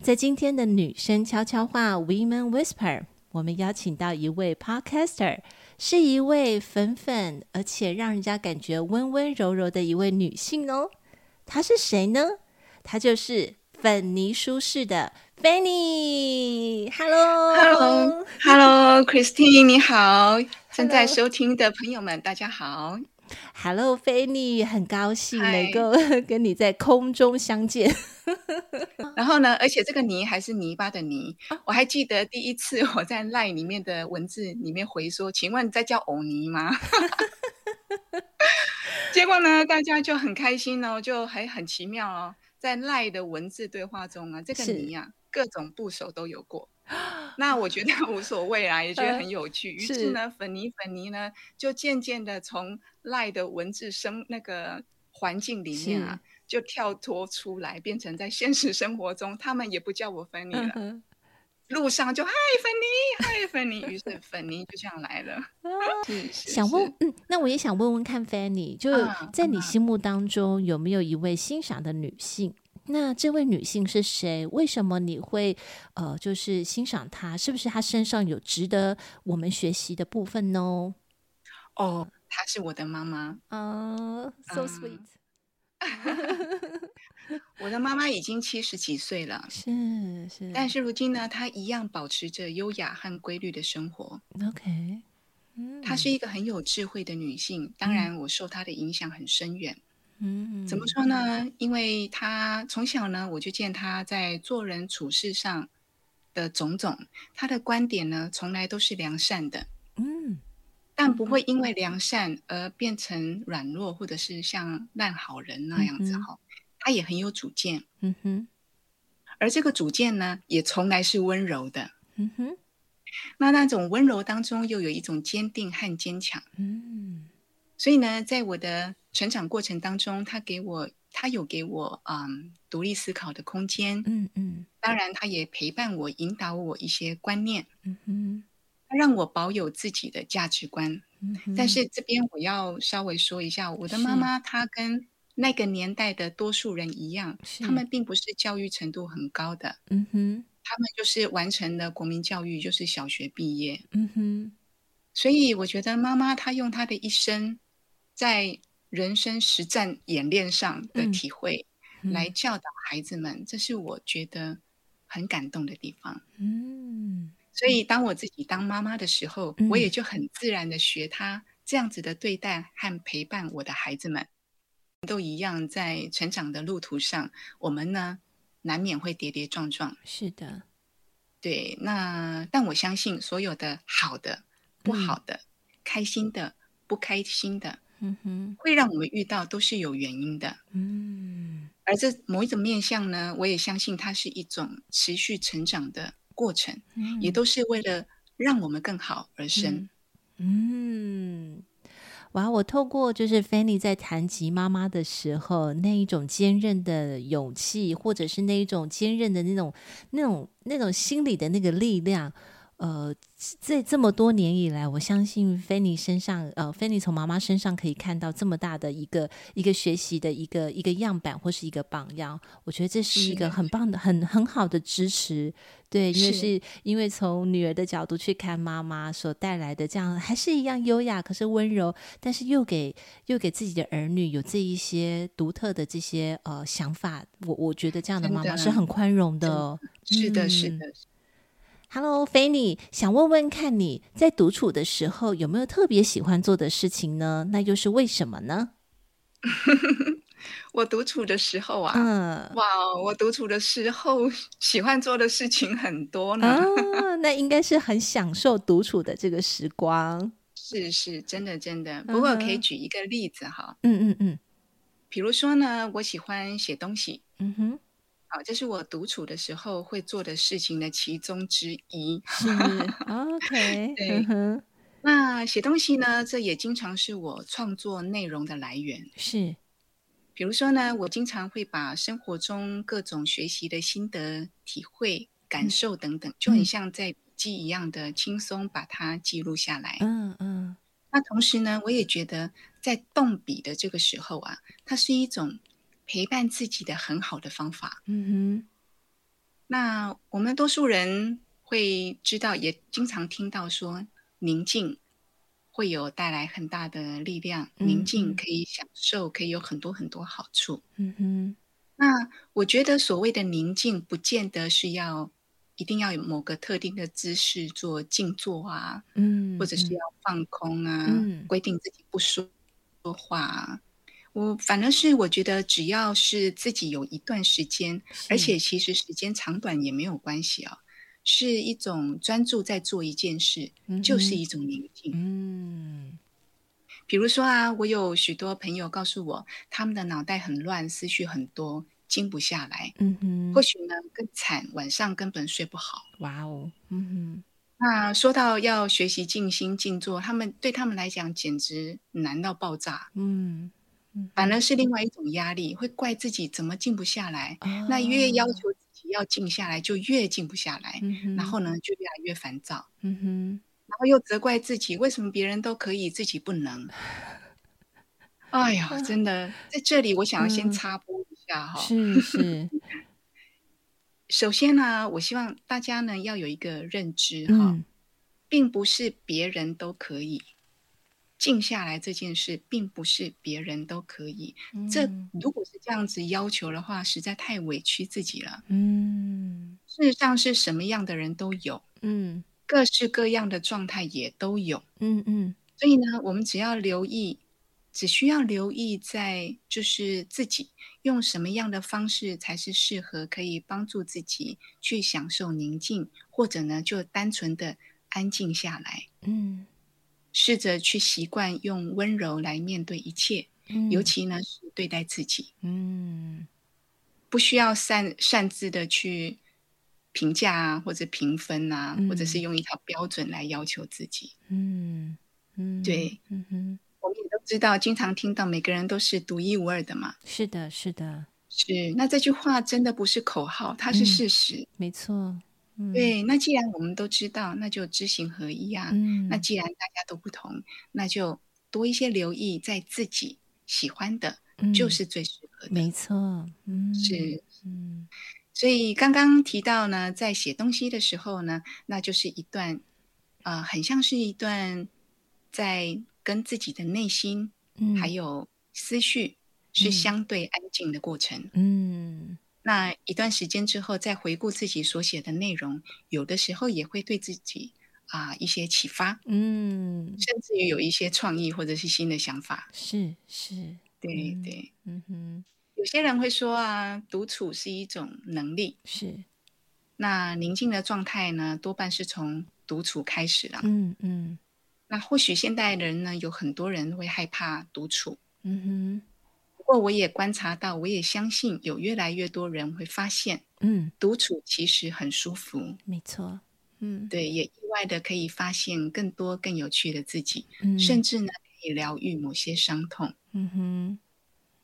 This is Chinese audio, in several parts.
在今天的女生悄悄话 Women Whisper，我们邀请到一位 Podcaster，是一位粉粉而且让人家感觉温温柔柔的一位女性哦。她是谁呢？她就是粉泥舒适的 Fanny。Hello，Hello，Hello，Christine，你好。正在收听的朋友们，大家好。Hello，Fanny，很高兴能够 跟你在空中相见。然后呢，而且这个泥还是泥巴的泥。我还记得第一次我在 LINE 里面的文字里面回说：“请问在叫藕泥吗？” 结果呢，大家就很开心哦，就还很奇妙哦，在 LINE 的文字对话中啊，这个泥啊，各种部首都有过。那我觉得无所谓啦，也觉得很有趣。于是呢，粉泥粉泥呢，就渐渐的从 LINE 的文字生那个环境里面啊，就跳脱出来，变成在现实生活中，他们也不叫我粉泥了。嗯、路上就嗨粉泥，嗨粉泥，于是粉泥就这样来了。想问，嗯，那我也想问问看，Fanny，就在你心目当中有没有一位欣赏的女性？那这位女性是谁？为什么你会呃，就是欣赏她？是不是她身上有值得我们学习的部分呢？哦，她是我的妈妈。嗯、uh,，so sweet。我的妈妈已经七十几岁了，是是，但是如今呢，她一样保持着优雅和规律的生活。OK，嗯她是一个很有智慧的女性，当然我受她的影响很深远。嗯，怎么说呢？因为他从小呢，我就见他在做人处事上的种种，他的观点呢，从来都是良善的。嗯，但不会因为良善而变成软弱，或者是像烂好人那样子哈。他也很有主见。嗯哼，而这个主见呢，也从来是温柔的。嗯哼，那那种温柔当中，又有一种坚定和坚强。嗯。所以呢，在我的成长过程当中，他给我，他有给我嗯独立思考的空间，嗯嗯，当然他也陪伴我，引导我一些观念，嗯哼，他让我保有自己的价值观，嗯哼，但是这边我要稍微说一下，我的妈妈她跟那个年代的多数人一样，他们并不是教育程度很高的，嗯哼，他们就是完成了国民教育，就是小学毕业，嗯哼，所以我觉得妈妈她用她的一生。在人生实战演练上的体会，来教导孩子们，嗯，这是我觉得很感动的地方。嗯，所以当我自己当妈妈的时候，嗯，我也就很自然的学他这样子的对待和陪伴我的孩子们，都一样在成长的路途上，我们呢难免会跌跌撞撞。是的，对。那但我相信，所有的好的、不好的、嗯、开心的、不开心的。嗯哼，会让我们遇到都是有原因的。嗯，而这某一种面向呢，我也相信它是一种持续成长的过程，嗯，也都是为了让我们更好而生。嗯，嗯，哇！我透过就是 Fanny 在谈及妈妈的时候，那一种坚韧的勇气，或者是那一种坚韧的那种、那种、那种心理的那个力量。呃，在这么多年以来，我相信菲尼身上，呃，菲尼从妈妈身上可以看到这么大的一个一个学习的一个一个样板或是一个榜样。我觉得这是一个很棒的、很很好的支持。对，因为是因为从女儿的角度去看妈妈所带来的这样，还是一样优雅，可是温柔，但是又给又给自己的儿女有这一些独特的这些呃想法。我我觉得这样的妈妈是很宽容的哦。是的，是的。嗯 Hello，Fanny，想问问看你在独处的时候有没有特别喜欢做的事情呢？那又是为什么呢？我独处的时候啊，嗯，哇，我独处的时候 喜欢做的事情很多呢。啊，那应该是很享受独处的这个时光。是是，真的真的。不过我可以举一个例子哈。嗯嗯嗯。比如说呢，我喜欢写东西。嗯哼。好，这是我独处的时候会做的事情的其中之一。是，OK，对。那写东西呢，这也经常是我创作内容的来源。是，比如说呢，我经常会把生活中各种学习的心得、体会、感受等等，嗯、就很像在笔记一样的轻松把它记录下来。嗯嗯。那同时呢，我也觉得在动笔的这个时候啊，它是一种陪伴自己的很好的方法。嗯哼。那我们多数人会知道，也经常听到说。宁静会有带来很大的力量，嗯、宁静可以享受，可以有很多很多好处。嗯哼，那我觉得所谓的宁静，不见得是要一定要有某个特定的姿势做静坐啊，嗯，或者是要放空啊，嗯、规定自己不说说话啊。我反正是我觉得，只要是自己有一段时间，而且其实时间长短也没有关系啊。是一种专注在做一件事，嗯、就是一种宁静。嗯，比如说啊，我有许多朋友告诉我，他们的脑袋很乱，思绪很多，静不下来。嗯哼，或许呢更惨，晚上根本睡不好。哇哦，嗯哼。那说到要学习静心静坐，他们对他们来讲简直难到爆炸。嗯，反而是另外一种压力，会怪自己怎么静不下来。哦、那越要求自己。要静下来，就越静不下来，嗯、然后呢，就越来越烦躁，嗯、哼然后又责怪自己，为什么别人都可以，自己不能？哎呀，真的，在这里我想要先插播一下哈、嗯，是是。首先呢，我希望大家呢要有一个认知哈，嗯、并不是别人都可以。静下来这件事，并不是别人都可以。嗯、这如果是这样子要求的话，实在太委屈自己了。嗯，事实上是什么样的人都有，嗯，各式各样的状态也都有。嗯嗯，嗯所以呢，我们只要留意，只需要留意在就是自己用什么样的方式才是适合，可以帮助自己去享受宁静，或者呢，就单纯的安静下来。嗯。试着去习惯用温柔来面对一切，嗯、尤其呢是对待自己。嗯，不需要擅擅自的去评价啊，或者评分啊，嗯、或者是用一套标准来要求自己。嗯嗯，对，嗯哼，我们也都知道，经常听到每个人都是独一无二的嘛。是的，是的，是。那这句话真的不是口号，它是事实。嗯、没错。嗯、对，那既然我们都知道，那就知行合一啊。嗯、那既然大家都不同，那就多一些留意，在自己喜欢的，嗯、就是最适合的。没错，嗯，是，嗯。所以刚刚提到呢，在写东西的时候呢，那就是一段，呃，很像是一段在跟自己的内心，嗯、还有思绪是相对安静的过程。嗯。嗯那一段时间之后，再回顾自己所写的内容，有的时候也会对自己啊、呃、一些启发，嗯，甚至于有一些创意或者是新的想法。是是，对对，嗯哼。有些人会说啊，独处是一种能力，是。那宁静的状态呢，多半是从独处开始了。嗯嗯。那或许现代人呢，有很多人会害怕独处。嗯哼。不过我也观察到，我也相信有越来越多人会发现，嗯，独处其实很舒服，没错，嗯，对，也意外的可以发现更多更有趣的自己，嗯，甚至呢可以疗愈某些伤痛，嗯哼，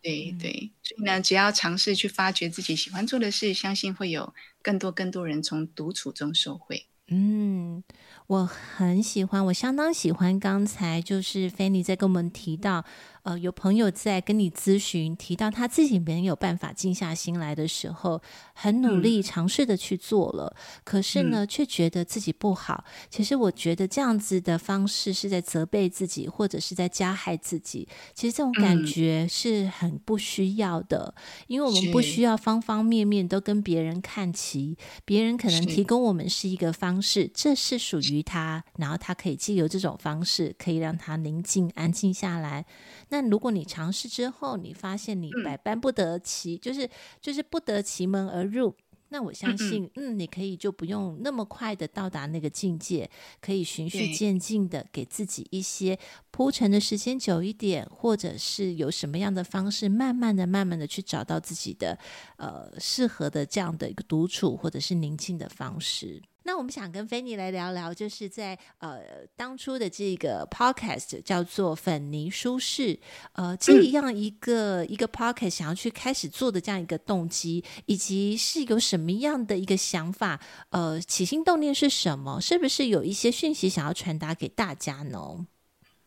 对对，所以呢，只要尝试去发掘自己喜欢做的事，相信会有更多更多人从独处中受惠。嗯，我很喜欢，我相当喜欢刚才就是 Fanny 在跟我们提到。呃，有朋友在跟你咨询，提到他自己没有办法静下心来的时候，很努力尝试的去做了，嗯、可是呢，却觉得自己不好。其实我觉得这样子的方式是在责备自己，或者是在加害自己。其实这种感觉是很不需要的，嗯、因为我们不需要方方面面都跟别人看齐。别人可能提供我们是一个方式，是这是属于他，然后他可以借由这种方式，可以让他宁静安静下来。那如果你尝试之后，你发现你百般不得其，嗯、就是就是不得其门而入，那我相信，嗯，嗯，你可以就不用那么快的到达那个境界，可以循序渐进的给自己一些铺陈的时间久一点，或者是有什么样的方式，慢慢的、慢慢的去找到自己的呃适合的这样的一个独处或者是宁静的方式。那我们想跟菲尼来聊聊，就是在呃当初的这个 podcast 叫做粉泥舒适，呃这样一个、嗯、一个 podcast 想要去开始做的这样一个动机，以及是有什么样的一个想法，呃起心动念是什么？是不是有一些讯息想要传达给大家呢？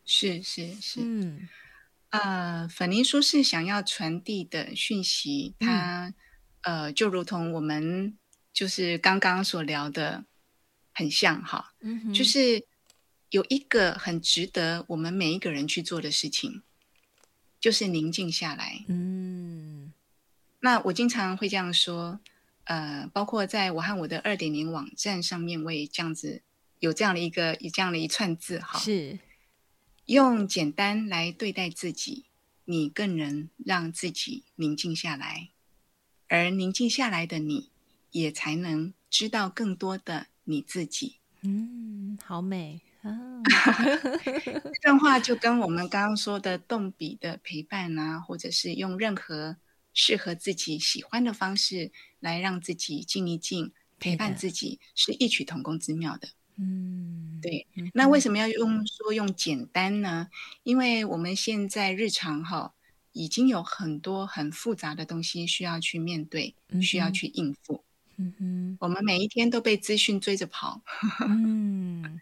是是是，嗯，呃粉泥书是想要传递的讯息，它、嗯、呃就如同我们就是刚刚所聊的。很像哈，嗯，就是有一个很值得我们每一个人去做的事情，就是宁静下来。嗯，那我经常会这样说，呃，包括在我和我的二点零网站上面，我也这样子有这样的一个有这样的一串字哈，是用简单来对待自己，你更能让自己宁静下来，而宁静下来的你，也才能知道更多的。你自己，嗯，好美啊！这段话就跟我们刚刚说的动笔的陪伴啊，或者是用任何适合自己喜欢的方式来让自己静一静，陪伴自己，是异曲同工之妙的。嗯，对。那为什么要用说用简单呢？因为我们现在日常哈已经有很多很复杂的东西需要去面对，需要去应付。嗯哼，我们每一天都被资讯追着跑，嗯，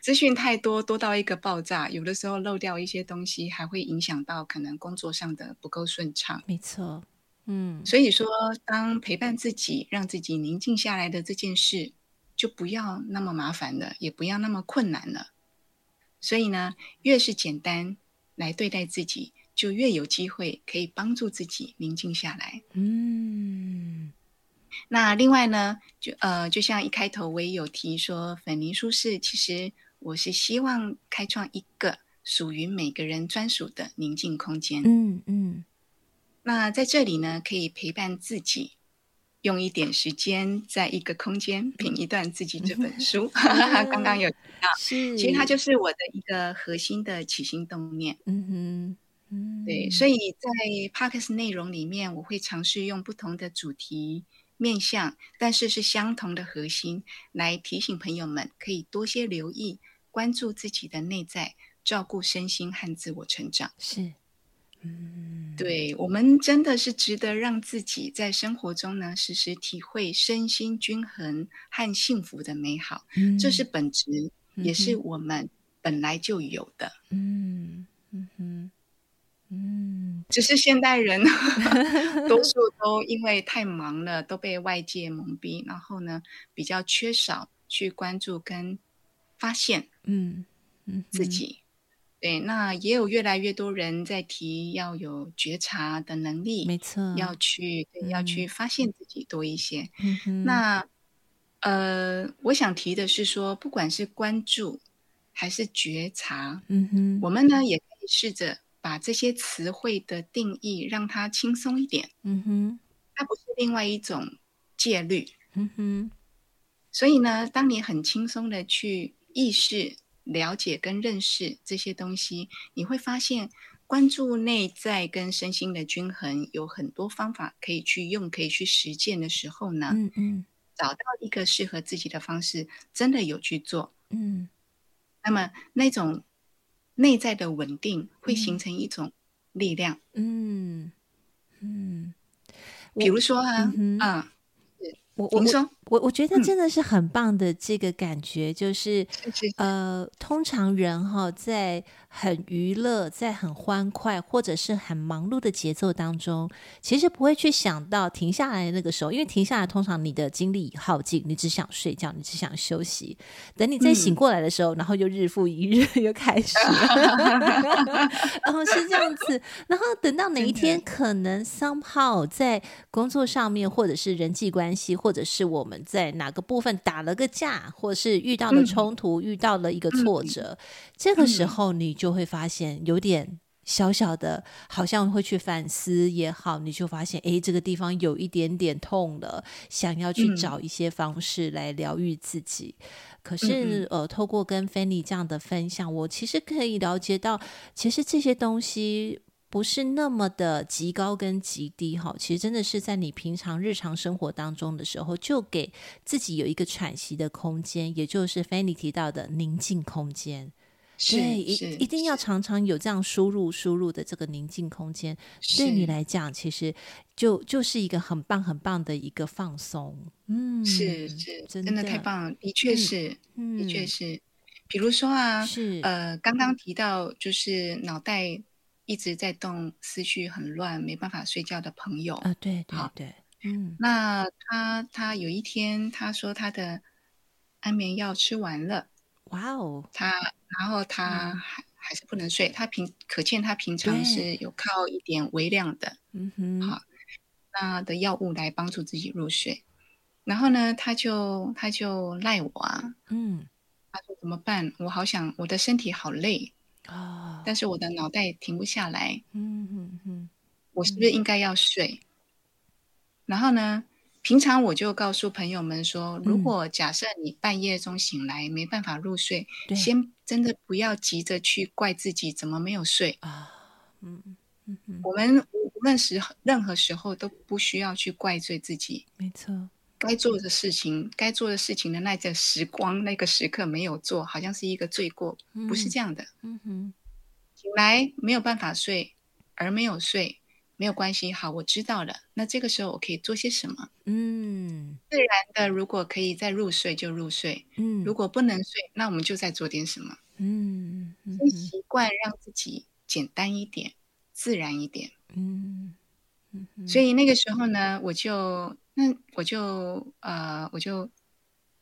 资讯太多，多到一个爆炸，有的时候漏掉一些东西，还会影响到可能工作上的不够顺畅。没错，嗯，所以说，当陪伴自己，让自己宁静下来的这件事，就不要那么麻烦了，也不要那么困难了。所以呢，越是简单来对待自己，就越有机会可以帮助自己宁静下来。嗯。那另外呢，就呃，就像一开头我也有提说，粉泥书室其实我是希望开创一个属于每个人专属的宁静空间。嗯嗯。那在这里呢，可以陪伴自己，用一点时间，在一个空间品一段自己这本书。刚刚有提到，是，其实它就是我的一个核心的起心动念。嗯哼，嗯，对，所以在 Podcast 内容里面，我会尝试用不同的主题。面向，但是是相同的核心，来提醒朋友们可以多些留意、关注自己的内在，照顾身心和自我成长。是，嗯，对，我们真的是值得让自己在生活中呢，时时体会身心均衡和幸福的美好。嗯，这是本质，也是我们本来就有的。嗯嗯哼。嗯，只是现代人 多数都因为太忙了，都被外界蒙蔽，然后呢，比较缺少去关注跟发现，嗯嗯自己。对，那也有越来越多人在提要有觉察的能力，没错，要去对要去发现自己多一些。嗯哼，那呃，我想提的是说，不管是关注还是觉察，嗯哼，我们呢也可以试着。把这些词汇的定义让它轻松一点，嗯哼，它不是另外一种戒律，嗯哼。所以呢，当你很轻松的去意识、了解跟认识这些东西，你会发现，关注内在跟身心的均衡有很多方法可以去用，可以去实践的时候呢，嗯嗯，找到一个适合自己的方式，真的有去做，嗯，那么那种。内在的稳定会形成一种力量。嗯嗯，比如说啊，嗯。啊我我说我我觉得真的是很棒的这个感觉，嗯、就是呃，通常人哈在很娱乐、在很欢快或者是很忙碌的节奏当中，其实不会去想到停下来的那个时候，因为停下来通常你的精力已耗尽，你只想睡觉，你只想休息。等你再醒过来的时候，嗯、然后又日复一日 又开始了，然 后是这样子，然后等到哪一天可能 somehow 在工作上面或者是人际关系或或者是我们在哪个部分打了个架，或是遇到了冲突，嗯、遇到了一个挫折，嗯、这个时候你就会发现有点小小的，好像会去反思也好，你就发现，哎，这个地方有一点点痛了，想要去找一些方式来疗愈自己。嗯、可是，呃，透过跟 Fanny 这样的分享，我其实可以了解到，其实这些东西不是那么的极高跟极低，哈，其实真的是在你平常日常生活当中的时候，就给自己有一个喘息的空间，也就是 Fanny 提到的宁静空间。对，一一定要常常有这样输入输入的这个宁静空间，对你来讲，其实就就是一个很棒很棒的一个放松。嗯，是是，真的太棒了，的确是，嗯、的确是。比如说啊，是呃，刚刚提到就是脑袋一直在动，思绪很乱，没办法睡觉的朋友啊，对对对，嗯，那他他有一天他说他的安眠药吃完了。哇哦，他然后他还还是不能睡，他平可见他平常是有靠一点微量的，嗯哼，好，那的药物来帮助自己入睡。然后呢，他就他就赖我啊，嗯，他说怎么办？我好想我的身体好累啊，但是我的脑袋停不下来，嗯嗯嗯，我是不是应该要睡？然后呢？平常我就告诉朋友们说，如果假设你半夜中醒来没办法入睡，嗯、先真的不要急着去怪自己怎么没有睡啊。嗯嗯嗯，我们无论时任何时候都不需要去怪罪自己。没错，该做的事情，该做的事情的那个时光，那个时刻没有做，好像是一个罪过，嗯、不是这样的。嗯哼，醒来没有办法睡，而没有睡。没有关系，好，我知道了。那这个时候我可以做些什么？嗯，自然的，如果可以再入睡就入睡。嗯，如果不能睡，那我们就再做点什么？嗯，先习惯让自己简单一点，自然一点。嗯，所以那个时候呢，我就那我就呃，我就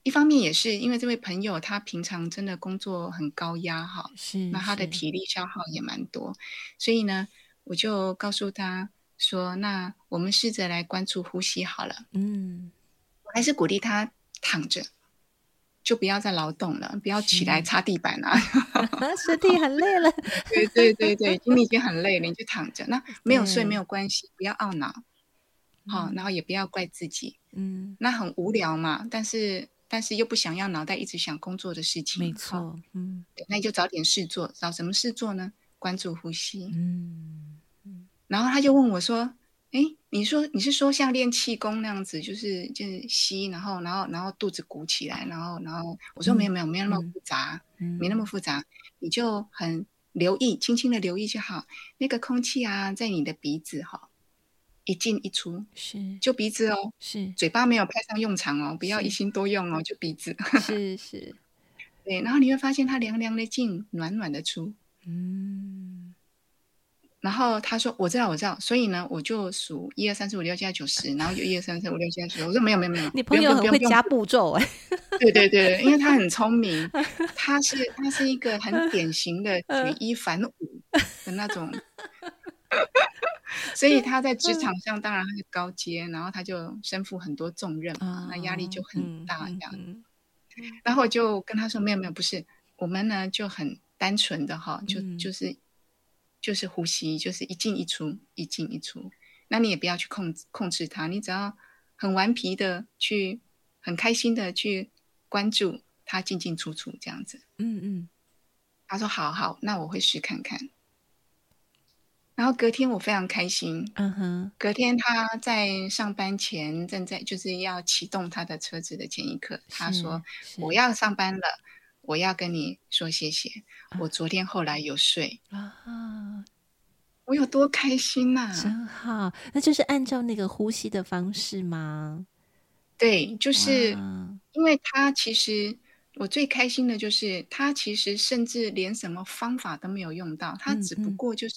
一方面也是因为这位朋友他平常真的工作很高压哈，是，那他的体力消耗也蛮多，所以呢。我就告诉他说：“那我们试着来关注呼吸好了。”嗯，我还是鼓励他躺着，就不要再劳动了，不要起来擦地板啊 身体很累了。对对对对，你已经很累了，你就躺着。那没有睡没有关系，不要懊恼，好，然后也不要怪自己。嗯，那很无聊嘛，但是但是又不想要脑袋一直想工作的事情。没错，嗯，那你就找点事做，找什么事做呢？关注呼吸。嗯。然后他就问我说：“哎，你说你是说像练气功那样子，就是就是吸，然后然后然后肚子鼓起来，然后然后我说没有没有没有那么复杂，嗯、没那么复杂，你就很留意，轻轻的留意就好。那个空气啊，在你的鼻子哈，一进一出，是就鼻子哦，是嘴巴没有派上用场哦，不要一心多用哦，就鼻子，是是，对，然后你会发现它凉凉的进，暖暖的出，嗯。”然后他说：“我知道，我知道。所以呢，我就数一二三四五六七八九十，然后就一二三四五六七八九十。我说没有没有没有，你朋友很会加步骤哎。对对对，因为他很聪明，他是他是一个很典型的 举一反五的那种，所以他在职场上当然他是高阶，然后他就身负很多重任嘛，那压力就很大这样。然后我就跟他说：没有没有，不是，我们呢就很单纯的哈，就就是。”就是呼吸，就是一进一出，一进一出。那你也不要去控制控制它，你只要很顽皮的去，很开心的去关注它进进出出这样子。嗯嗯。他说：“好好，那我会试看看。”然后隔天我非常开心。嗯哼。隔天他在上班前正在就是要启动他的车子的前一刻，他说：“我要上班了。”我要跟你说谢谢，我昨天后来有睡啊，我有多开心呐、啊！真好，那就是按照那个呼吸的方式吗？对，就是因为他其实我最开心的就是他其实甚至连什么方法都没有用到，他只不过就是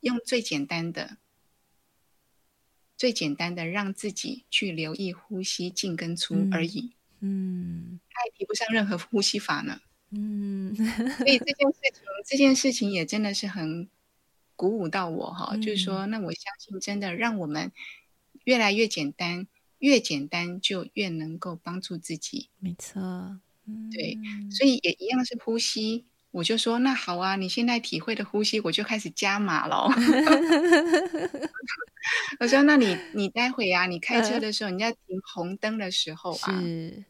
用最简单的、最简单的让自己去留意呼吸进跟出而已。嗯。他也提不上任何呼吸法呢。嗯，所以这件事情，这件事情也真的是很鼓舞到我哈。嗯、就是说，那我相信，真的让我们越来越简单，越简单就越能够帮助自己。没错，对，所以也一样是呼吸。我就说那好啊，你现在体会的呼吸，我就开始加码了。我说那你你待会啊，你开车的时候，你在停红灯的时候啊，是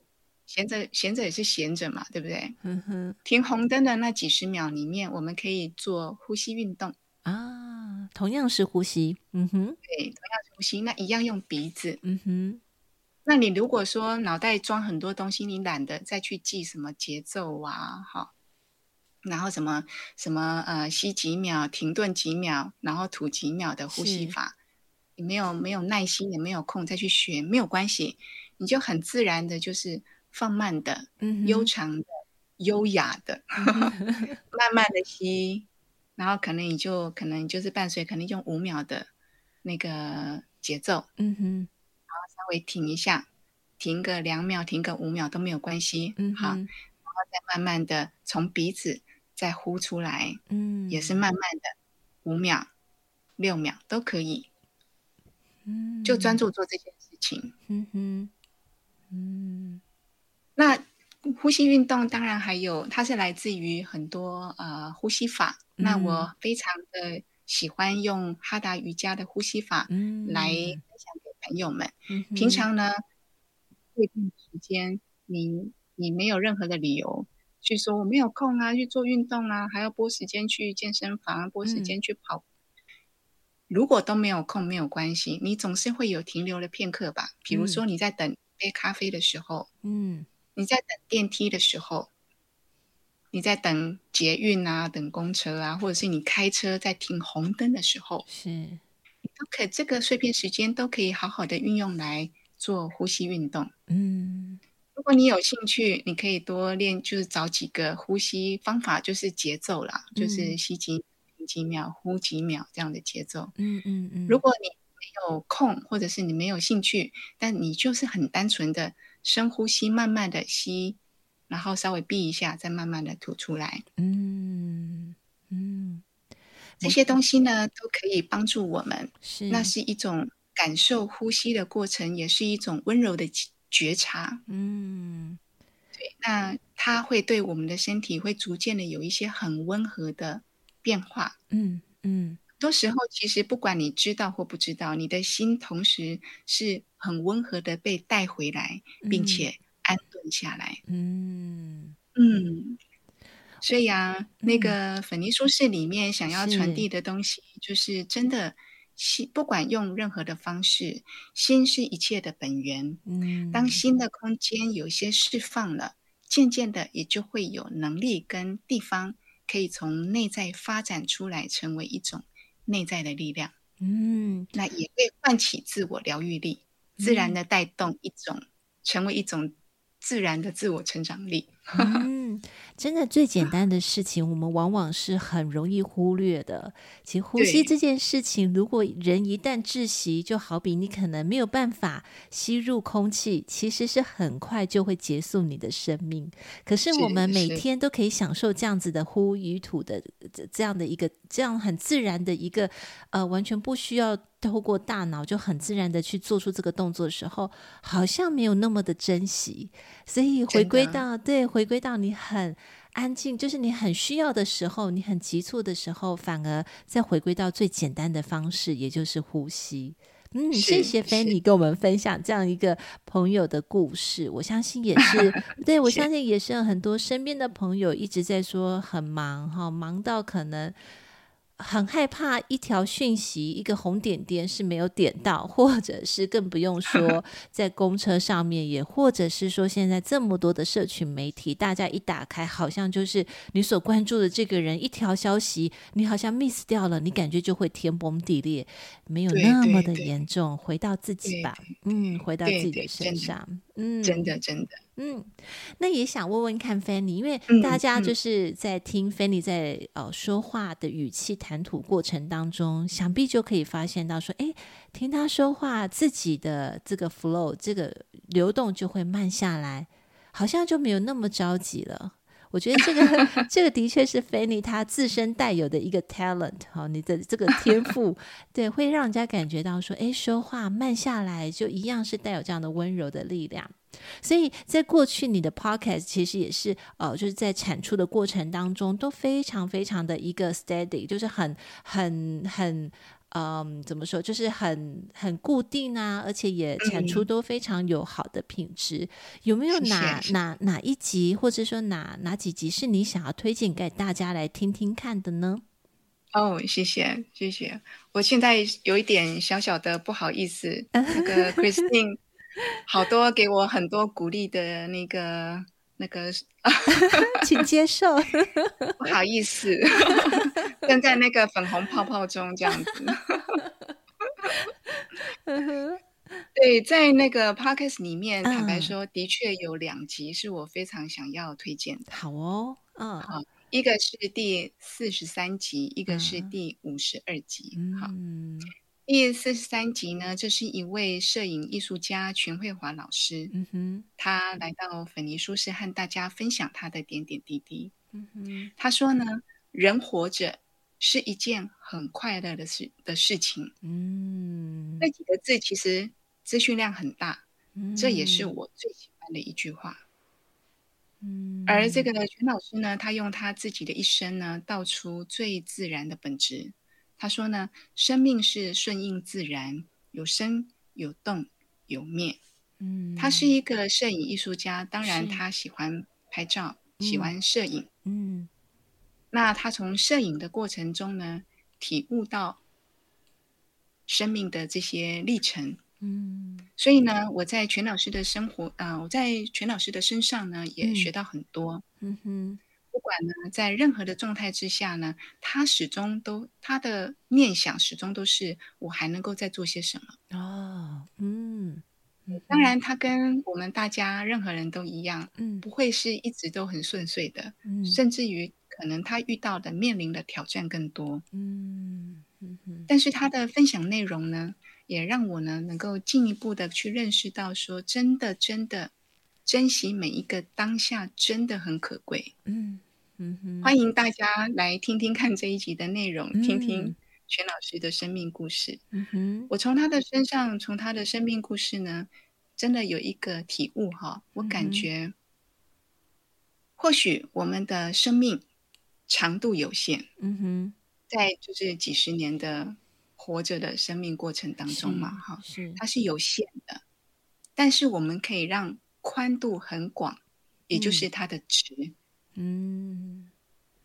闲着闲着也是闲着嘛，对不对？嗯哼，停红灯的那几十秒里面，我们可以做呼吸运动啊，同样是呼吸，嗯哼，对，同样是呼吸，那一样用鼻子，嗯哼。那你如果说脑袋装很多东西，你懒得再去记什么节奏啊，好，然后什么什么呃吸几秒，停顿几秒，然后吐几秒的呼吸法，你没有没有耐心，也没有空再去学，没有关系，你就很自然的，就是放慢的、嗯、悠长的、优雅的，嗯、慢慢的吸，然后可能你就可能你就是伴随可能用五秒的那个节奏，嗯哼。然后稍微停一下，停个两秒，停个五秒都没有关系。嗯，好，然后再慢慢的从鼻子再呼出来。嗯，也是慢慢的五秒、六秒都可以。嗯，就专注做这件事情。嗯哼，嗯，那呼吸运动当然还有，它是来自于很多呃呼吸法。嗯，那我非常的喜欢用哈达瑜伽的呼吸法来分享给朋友们，嗯、平常呢，这段时间你你没有任何的理由去说我没有空啊，去做运动啊，还要拨时间去健身房，拨时间去跑。嗯、如果都没有空，没有关系，你总是会有停留的片刻吧。比如说你在等杯咖啡的时候，嗯，你在等电梯的时候，你在等捷运啊，等公车啊，或者是你开车在停红灯的时候，是。都可以，这个碎片时间都可以好好的运用来做呼吸运动。嗯，如果你有兴趣，你可以多练，就是找几个呼吸方法，就是节奏啦，嗯、就是吸几几秒，呼几秒这样的节奏。嗯嗯嗯。如果你没有空，或者是你没有兴趣，但你就是很单纯的深呼吸，慢慢的吸，然后稍微闭一下，再慢慢的吐出来。嗯嗯。这些东西呢，都可以帮助我们。是，那是一种感受呼吸的过程，也是一种温柔的觉察。嗯，对。那它会对我们的身体会逐渐的有一些很温和的变化。嗯嗯。很多时候，其实不管你知道或不知道，你的心同时是很温和的被带回来，并且安顿下来。嗯嗯。所以啊，那个粉泥书室里面想要传递的东西，就是真的心，不管用任何的方式，心是一切的本源。嗯，当心的空间有些释放了，渐渐的也就会有能力跟地方可以从内在发展出来，成为一种内在的力量。嗯，那也会唤起自我疗愈力，自然的带动一种，成为一种自然的自我成长力。嗯，真的最简单的事情，我们往往是很容易忽略的。其实呼吸这件事情，如果人一旦窒息，就好比你可能没有办法吸入空气，其实是很快就会结束你的生命。可是我们每天都可以享受这样子的呼与吐的这样的一个这样很自然的一个呃，完全不需要透过大脑就很自然的去做出这个动作的时候，好像没有那么的珍惜。所以回归到对。回归到你很安静，就是你很需要的时候，你很急促的时候，反而再回归到最简单的方式，也就是呼吸。嗯，谢谢 Fanny 跟我们分享这样一个朋友的故事。我相信也是，对，我相信也是有很多身边的朋友一直在说很忙哈，忙到可能。很害怕一条讯息，一个红点点是没有点到，或者是更不用说 在公车上面，也或者是说现在这么多的社群媒体，大家一打开，好像就是你所关注的这个人一条消息，你好像 miss 掉了，你感觉就会天崩地裂，没有那么的严重，回到自己吧，嗯，回到自己的。身上，嗯，真的真的。嗯，那也想问问看 Fanny，因为大家就是在听 Fanny 在呃说话的语气谈吐过程当中，想必就可以发现到说，哎，听他说话，自己的这个 flow 这个流动就会慢下来，好像就没有那么着急了。我觉得这个 这个的确是 Fanny 他自身带有的一个 talent 哈，你的这个天赋，对，会让人家感觉到说，哎，说话慢下来就一样是带有这样的温柔的力量。所以在过去你的 podcast 其实也是呃，就是在产出的过程当中都非常非常的一个 steady，就是很很很。嗯，怎么说？就是很很固定啊，而且也产出都非常有好的品质。嗯、有没有哪哪哪一集，或者说哪哪几集是你想要推荐给大家来听听看的呢？哦，谢谢谢谢。我现在有一点小小的不好意思，那个 Christine 好多给我很多鼓励的那个。那个，请接受，不好意思，正在那个粉红泡泡中这样子。对，在那个 podcast 里面，坦白说，的确有两集是我非常想要推荐的。好哦，嗯，好，一个是第四十三集，一个是第五十二集。好。第四十三集呢，这是一位摄影艺术家全慧华老师，嗯哼，他来到粉泥书室和大家分享他的点点滴滴。嗯哼，他说呢，人活着是一件很快乐的事的事情。嗯，那几个字其实资讯量很大，嗯，这也是我最喜欢的一句话。嗯，而这个全老师呢，他用他自己的一生呢，道出最自然的本质。他说呢，生命是顺应自然，有生有动有灭。嗯，他是一个摄影艺术家，当然他喜欢拍照，喜欢摄影。嗯，那他从摄影的过程中呢，体悟到生命的这些历程。嗯，所以呢，我在全老师的生活啊，呃，我在全老师的身上呢，也学到很多。嗯哼。不管呢，在任何的状态之下呢，他始终都他的念想始终都是我还能够再做些什么哦，嗯，当然他跟我们大家任何人都一样，嗯，不会是一直都很顺遂的，嗯，甚至于可能他遇到的面临的挑战更多，嗯嗯，但是他的分享内容呢，也让我呢能够进一步的去认识到说，真的真的珍惜每一个当下真的很可贵，嗯。嗯哼，欢迎大家来听听看这一集的内容，嗯、听听全老师的生命故事。嗯哼，我从他的身上，从他的生命故事呢，真的有一个体悟哈。我感觉，嗯、或许我们的生命长度有限。嗯哼，在就是几十年的活着的生命过程当中嘛，哈，是它是有限的，但是我们可以让宽度很广，也就是它的值。嗯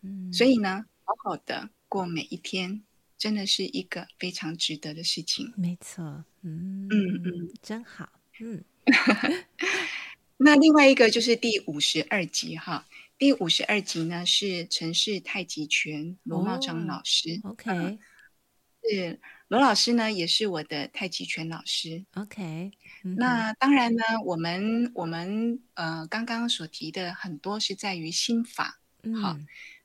嗯，嗯，所以呢，好好的过每一天，真的是一个非常值得的事情。没错，嗯嗯嗯，真好，嗯。那另外一个就是第五十二集哈，第五十二集呢是陈氏太极拳罗茂章老师。哦、OK，、嗯、是罗老师呢，也是我的太极拳老师。OK。那当然呢，我们我们呃刚刚所提的很多是在于心法，嗯、好。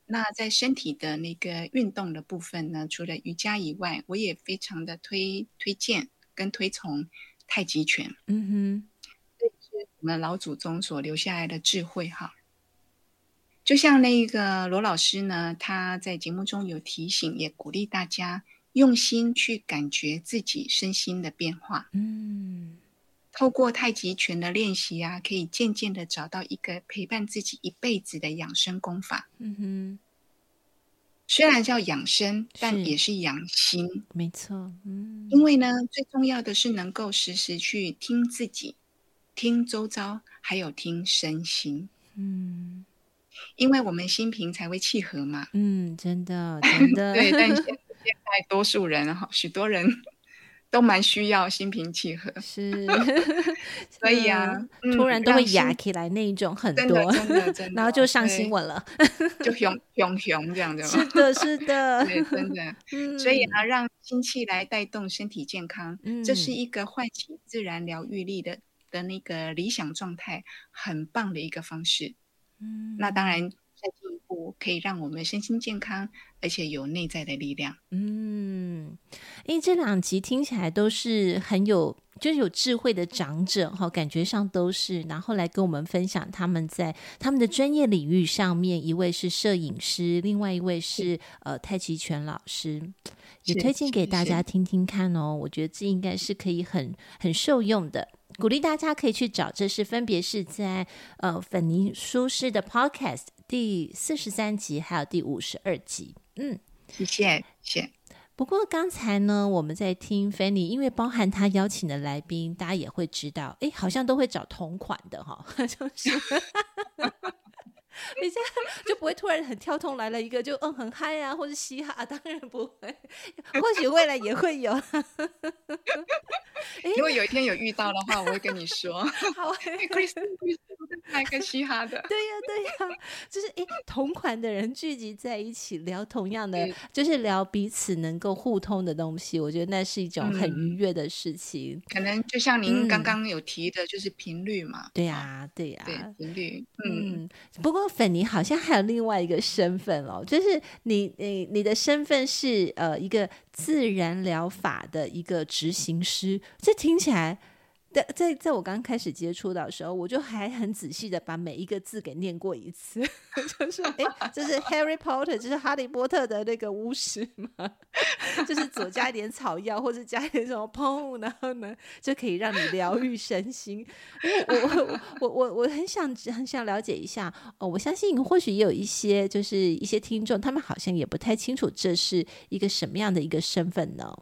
那在身体的那个运动的部分呢，除了瑜伽以外，我也非常的推推荐跟推崇太极拳。嗯哼，这是我们老祖宗所留下来的智慧哈。就像那个罗老师呢，他在节目中有提醒，也鼓励大家用心去感觉自己身心的变化。嗯。透过太极拳的练习啊，可以渐渐的找到一个陪伴自己一辈子的养生功法。嗯哼，虽然叫养生，但也是养心。没错，嗯，因为呢，最重要的是能够时时去听自己、听周遭，还有听身心。嗯，因为我们心平才会契合嘛。嗯，真的，真 的。对，但现在 多数人哈，许多人。都蛮需要心平气和，是，所以啊，突然都会哑起来那一种很多，真的真的，然后就上新闻了，就熊熊熊这样的，是的，是的，对，真的，所以呢，让心气来带动身体健康，这是一个唤起自然疗愈力的的那个理想状态，很棒的一个方式。嗯，那当然。再进一步，可以让我们身心健康，而且有内在的力量。嗯，因为这两集听起来都是很有，就是有智慧的长者哈，感觉上都是，然后来跟我们分享他们在他们的专业领域上面，一位是摄影师，另外一位是呃太极拳老师。也推荐给大家听听看哦。我觉得这应该是可以很很受用的，鼓励大家可以去找。这是分别是在呃粉泥舒适的 Podcast 第四十三集，还有第五十二集。嗯，谢谢谢。不过刚才呢，我们在听 Fanny，因为包含他邀请的来宾，大家也会知道，哎，好像都会找同款的哈，就是。你这样就不会突然很跳通来了一个就嗯很嗨啊，或者嘻哈，当然不会，或许未来也会有。如果有一天有遇到的话，我会跟你说。好，Chris，来个嘻哈的。对呀，对呀，就是诶，同款的人聚集在一起聊同样的，就是聊彼此能够互通的东西，我觉得那是一种很愉悦的事情。可能就像您刚刚有提的，就是频率嘛。对呀，对呀，频率。嗯，不过。粉你好像还有另外一个身份哦，就是你你你的身份是呃一个自然疗法的一个执行师，这听起来。在在在我刚开始接触的时候，我就还很仔细的把每一个字给念过一次，就是哎，这是 Harry Potter，就是哈利波特的那个巫师嘛，就是左加一点草药，或者加一点什么砰，然后呢就可以让你疗愈身心。我我我我我很想很想了解一下哦，我相信或许也有一些就是一些听众，他们好像也不太清楚这是一个什么样的一个身份呢？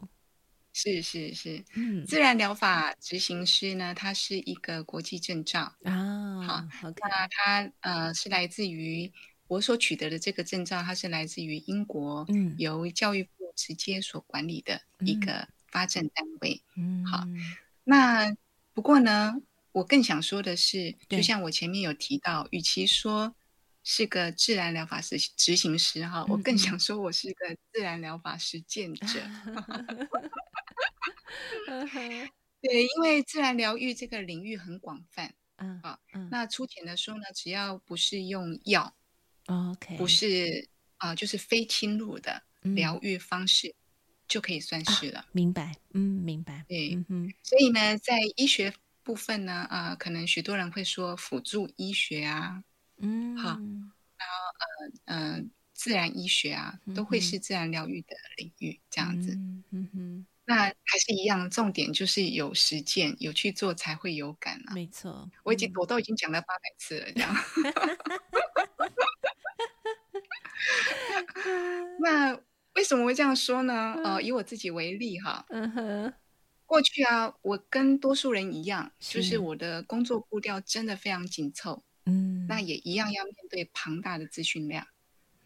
是是是，嗯，自然疗法执行师呢，它是一个国际证照啊。好.那它呃是来自于我所取得的这个证照，它是来自于英国，嗯，由教育部直接所管理的一个发证单位。嗯，好，那不过呢，我更想说的是，就像我前面有提到，与其说是个自然疗法师执行师哈，我更想说我是个自然疗法实践者。对，因为自然疗愈这个领域很广泛，嗯，好，嗯，那粗浅的说呢，只要不是用药，OK，不是啊，就是非侵入的疗愈方式，就可以算是了。明白，嗯，明白，对，嗯，所以呢，在医学部分呢，啊，可能许多人会说辅助医学啊，嗯，好，然后呃呃，自然医学啊，都会是自然疗愈的领域，这样子，嗯哼。那还是一样，重点就是有实践，有去做才会有感啊。没错，嗯、我已经我都已经讲了八百次了，这样。那为什么会这样说呢？呃，以我自己为例哈，嗯哼，过去啊，我跟多数人一样，就是我的工作步调真的非常紧凑，嗯，那也一样要面对庞大的资讯量，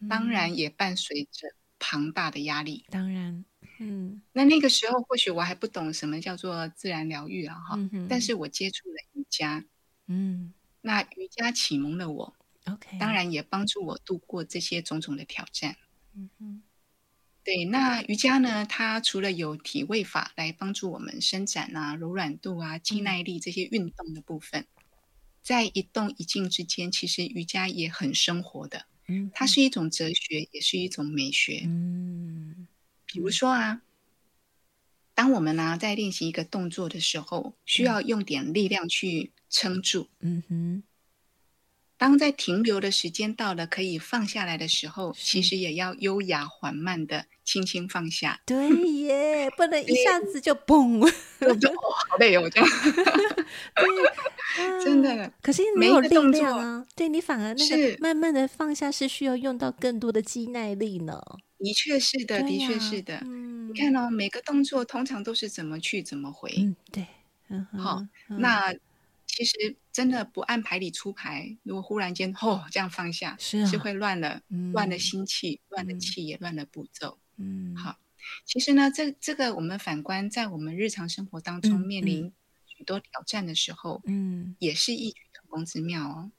嗯、当然也伴随着庞大的压力，当然。嗯，那那个时候或许我还不懂什么叫做自然疗愈啊，哈、嗯，但是我接触了瑜伽，嗯，那瑜伽启蒙了我，OK，当然也帮助我度过这些种种的挑战，嗯哼，对，那瑜伽呢，它除了有体位法来帮助我们伸展啊、柔软度啊、肌耐力这些运动的部分，嗯、在一动一静之间，其实瑜伽也很生活的，嗯，它是一种哲学，也是一种美学，嗯。比如说啊，当我们呢、啊、在练习一个动作的时候，需要用点力量去撑住。嗯哼。当在停留的时间到了，可以放下来的时候，其实也要优雅缓慢的轻轻放下。对耶，不能一下子就嘣，我就好累哦，这样。对，真的。可是没有力量啊，对你反而那个慢慢的放下是需要用到更多的肌耐力呢。的确是的，的确是的。嗯，你看哦，每个动作通常都是怎么去怎么回。嗯，对。好，那其实真的不按牌理出牌，如果忽然间哦这样放下，是是会乱了，乱了心气，乱了气也乱了步骤。嗯，好。其实呢，这这个我们反观在我们日常生活当中面临许多挑战的时候，嗯，也是异曲同工之妙哦。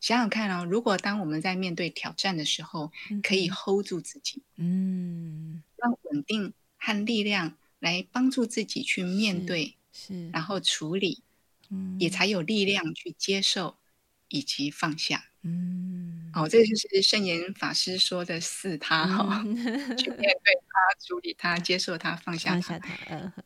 想想看哦，如果当我们在面对挑战的时候，可以 hold 住自己，嗯，让稳定和力量来帮助自己去面对，是，然后处理，嗯，也才有力量去接受以及放下，嗯，哦，这就是圣严法师说的四他哈，去面对他，处理他，接受他，放下他，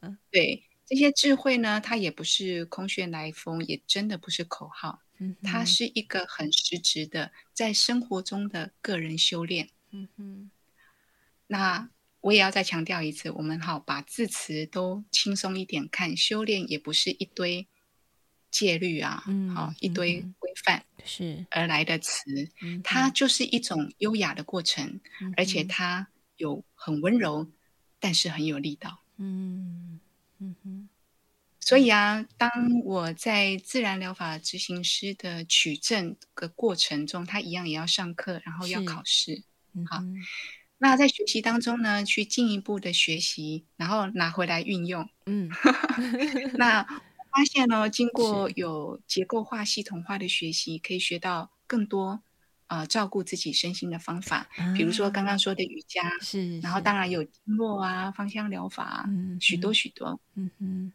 嗯，对，这些智慧呢，它也不是空穴来风，也真的不是口号。它是一个很实质的在生活中的个人修炼。嗯哼，那我也要再强调一次，我们好把字词都轻松一点看，修炼也不是一堆戒律啊，嗯，好一堆规范是而来的词，嗯，它就是一种优雅的过程，嗯，而且它有很温柔，但是很有力道，嗯嗯哼。所以啊，当我在自然疗法执行师的取证的过程中，他一样也要上课，然后要考试，好。嗯那在学习当中呢，去进一步的学习，然后拿回来运用。嗯，那我发现呢，经过有结构化、系统化的学习，可以学到更多呃照顾自己身心的方法。啊、比如说刚刚说的瑜伽，是，是，然后当然有经络啊、芳香疗法，嗯，许多许多。嗯嗯，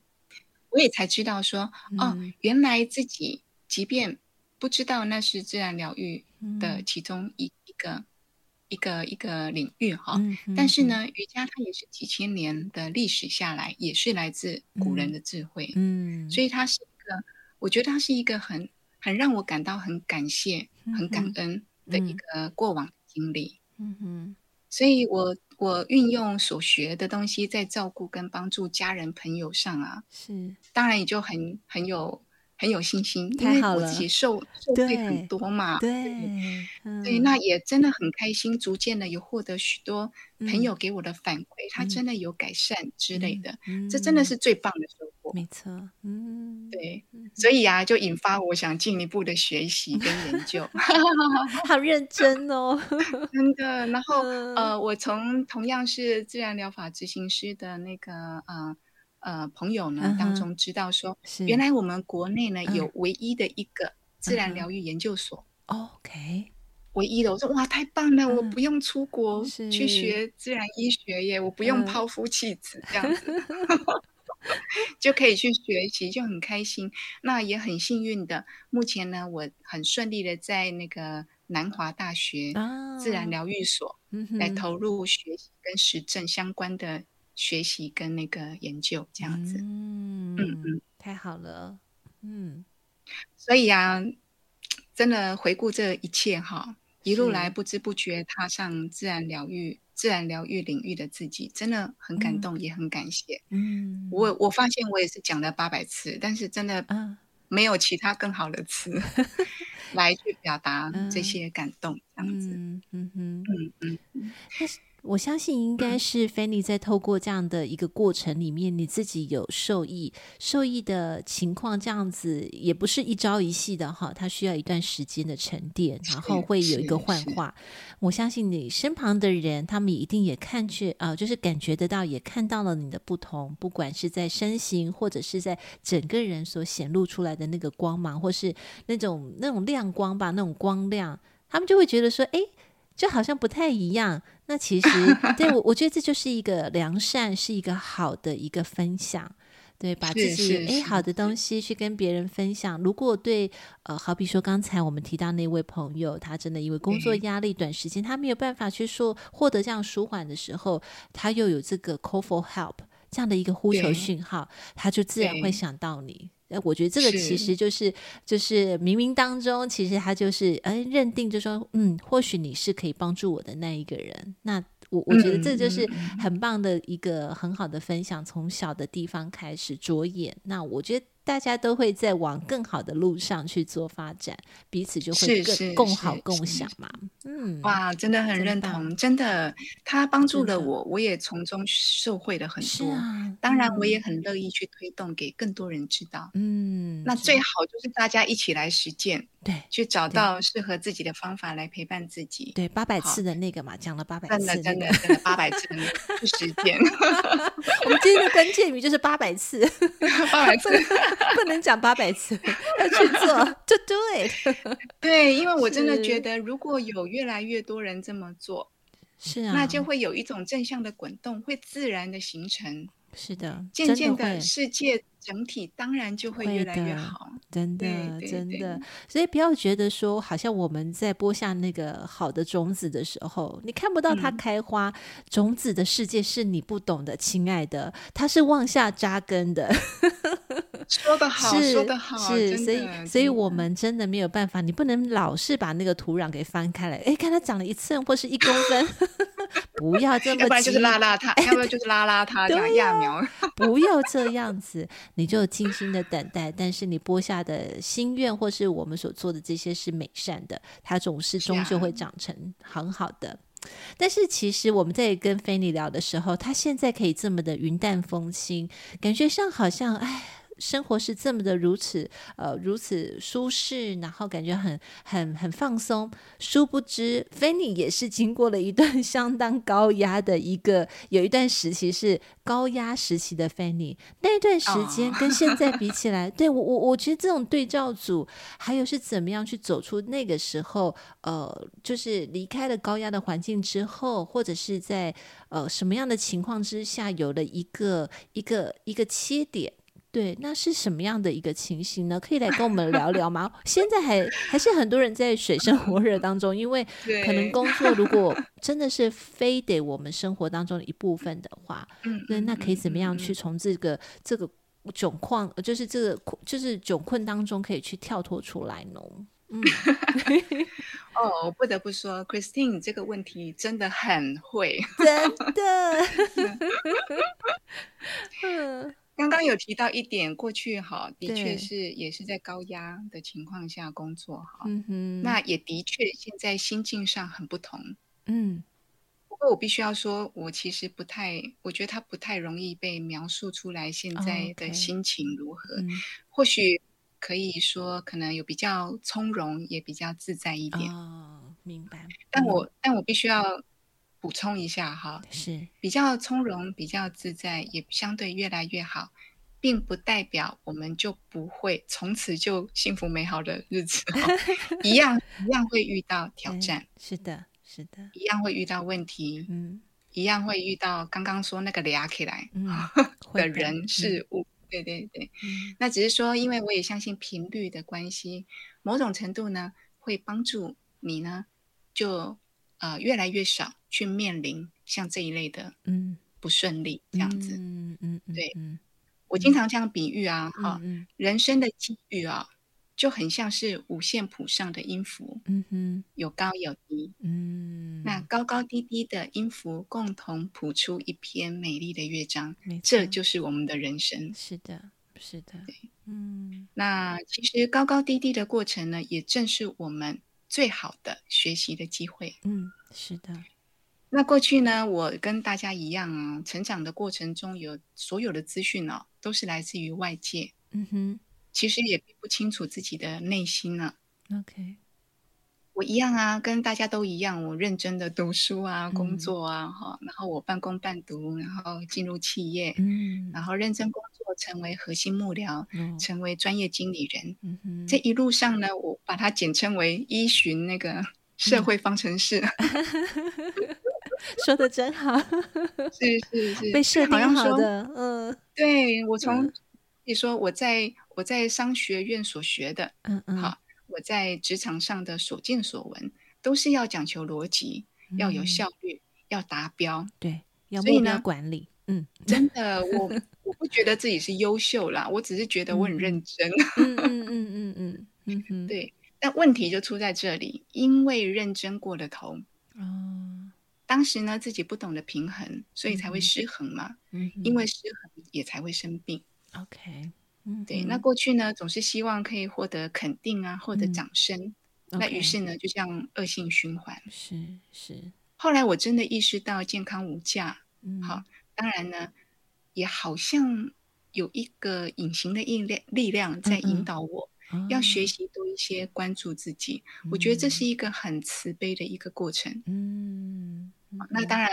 我也才知道说，嗯、哦，原来自己即便不知道那是自然疗愈的其中一一个。一个一个领域哈，嗯嗯、但是呢，瑜伽它也是几千年的历史下来，也是来自古人的智慧，嗯，嗯，所以它是一个，我觉得它是一个很很让我感到很感谢、嗯、很感恩的一。个过往的经历，嗯哼，所以我我运用所学的东西在照顾跟帮助家人朋友上啊，是，当然也就很很有。很有信心，因为我自己受受惠很多嘛，对，对，嗯、对，那也真的很开心，逐渐的有获得许多朋友给我的反馈，嗯、他真的有改善之类的，嗯、这真的是最棒的收获。没错，嗯，对，所以啊，就引发我想进一步的学习跟研究，好认真哦，真的。然后呃，我从同样是自然疗法执行师的那个呃。呃，朋友呢、uh. 当中知道说，原来我们国内呢、uh. 有唯一的一个自然疗愈研究所。Uh. OK，唯一的，我说哇，太棒了！Uh. 我不用出国去学自然医学耶，uh. 我不用抛夫弃子这样子，uh. 就可以去学习，就很开心。那也很幸运的，目前呢，我很顺利的在那个南华大学自然疗愈所来投入学习跟实证相关的。学习跟那个研究这样子，嗯嗯嗯，太好了，嗯，所以啊，真的回顾这一切哈，一路来不知不觉踏上自然疗愈、自然疗愈领域的自己，真的很感动，也很感谢。嗯，我。我发现我也是讲了八百次，但是真的没有其他更好的词 来去表达这些感动，这样子。嗯嗯嗯嗯。我相信应该是 Fanny 在透过这样的一个过程里面，你自己有受益，受益的情况这样子也不是一朝一夕的哈，它需要一段时间的沉淀，然后会有一个幻化。我相信你身旁的人，他们一定也看去啊、呃，就是感觉得到，也看到了你的不同，不管是在身形，或者是在整个人所显露出来的那个光芒，或是那种那种亮光吧，那种光亮，他们就会觉得说，哎。就好像不太一样，那其实对我，我觉得这就是一个良善，是一个好的一个分享，对，把自己哎好的东西去跟别人分享。如果对呃，好比说刚才我们提到那位朋友，他真的因为工作压力，短时间他没有办法去说获得这样舒缓的时候，他又有这个 call for help 这样的一个呼求讯号，他就自然会想到你。我觉得这个其实就是是就是冥冥当中，其实他就是哎认定，就说嗯，或许你是可以帮助我的那一个人。那我我觉得这就是很棒的一个很好的分享，从小的地方开始着眼。那我觉得。大家都会在往更好的路上去做发展，彼此就会更共好共享嘛。嗯，哇，真的很认同，真的，他帮助了我，我也从中受惠了很多。当然，我也很乐意去推动给更多人知道。嗯，那最好就是大家一起来实践，对，去找到适合自己的方法来陪伴自己。对，八百次的那个嘛，讲了八百次，真的真的真的八百次去实践。我们今天的关键语就是八百次，八百次。不能讲八百次，要去做，to do it。对，因为我真的觉得，如果有越来越多人这么做，是啊，那就会有一种正向的滚动，会自然的形成。是的，渐渐的世界整体当然就会越来越好。真的，真的。所以不要觉得说，好像我们在播下那个好的种子的时候，你看不到它开花，嗯、种子的世界是你不懂的，亲爱的，它是往下扎根的。说得好，说得好，是，所以，所以我们真的没有办法，你不能老是把那个土壤给翻开来，哎，看它长了一寸或是一公分，不要这么急，要不然就是拉拉他，要不然就是拉拉它，这样揠苗。不要这样子，你就静心的等待。但是你播下的心愿，或是我们所做的这些是美善的，它总是终究会长成很好的。但是其实我们在跟 Fanny 聊的时候，他现在可以这么的云淡风轻，感觉上好像哎。生活是这么的如此呃如此舒适，然后感觉很很很放松。殊不知，Fanny 也是经过了一段 相当高压的一个，有一段时期是高压时期的 Fanny。那段时间跟 现在比起来，oh. 对我我我觉得这种对照组，还有是怎么样去走出那个时候，呃，就是离开了高压的环境之后，或者是在呃什么样的情况之下，有了一个一个一个切点。对，那是什么样的一个情形呢？可以来跟我们聊聊吗？现在还还是很多人在水深火热当中，因为 可能工作如果真的是非得我们生活当中的一部分的话，那那可以怎么样去从这个这个窘况，就是这个就是窘困当中可以去跳脱出来呢？嗯，哦，我不得不说，Christine 这个问题真的很会，真的，嗯。刚刚有提到一点，过去哈的确是也是在高压的情况下工作哈，那也的确现在心境上很不同，嗯，不过我必须要说，我其实不太，我觉得他不太容易被描述出来现在的心情如何，哦 okay 嗯、或许可以说可能有比较从容，也比较自在一点，哦，明白，但我、嗯、但我必须要。补充一下哈，是。比较从容、比较自在，也相对越来越好，并不代表我们就不会从此就幸福美好的日子，一样一样会遇到挑战，是的，是的，一样会遇到问题，嗯，一样会遇到刚刚说那个俩起来的人事物，对对对，那只是说，因为我也相信频率的关系，某种程度呢，会帮助你呢，就呃越来越少。去面临像这一类的嗯。不顺利这样子嗯嗯对嗯。我经常这样比喻啊哈、人生的机遇啊就很像是五线谱上的音符嗯哼有高有低。嗯那。高高低低的音符共同谱出一篇美丽的乐章这就是我们的人生。是的是的对嗯。那其实高高低低的过程呢也正是我们最好的学习的机会嗯是的。那过去呢，我跟大家一样啊，成长的过程中有所有的资讯哦，都是来自于外界。嗯哼，其实也并不清楚自己的内心呢。OK，我一样啊，跟大家都一样，我认真的读书啊，工作啊，哈、嗯，然后我半工半读，然后进入企业，嗯，然后认真工作，成为核心幕僚，嗯、成为专业经理人。嗯，这一路上呢，我把它简称为依循那个社。会方程式。嗯 说的真好，是 是是，被设定好的，嗯，对我。从你说我在我在商学院所学的，嗯嗯，好，我在职场上的所见所闻，都是要讲求逻辑，要有效率，要达标，对，要。目标管理，嗯，真的，我我不觉得自己是优秀啦，我只是觉得我很认真，嗯。嗯嗯嗯嗯嗯，对，但问题就出在这里，因为认真过了头，哦。当时呢，自己不懂得平衡，所以才会失衡嘛。嗯，因为失衡也才会生病。OK，嗯，对。那过去呢，总是希望可以获得肯定啊，获得掌声。那于是呢，就这样恶性循环。是是。后来我真的意识到健康无价。嗯，好。当然呢，也好像有一个隐形的力量力量在引导我，要学习多一些关注自己。我觉得这是一个很慈悲的一个过程。嗯。那当然，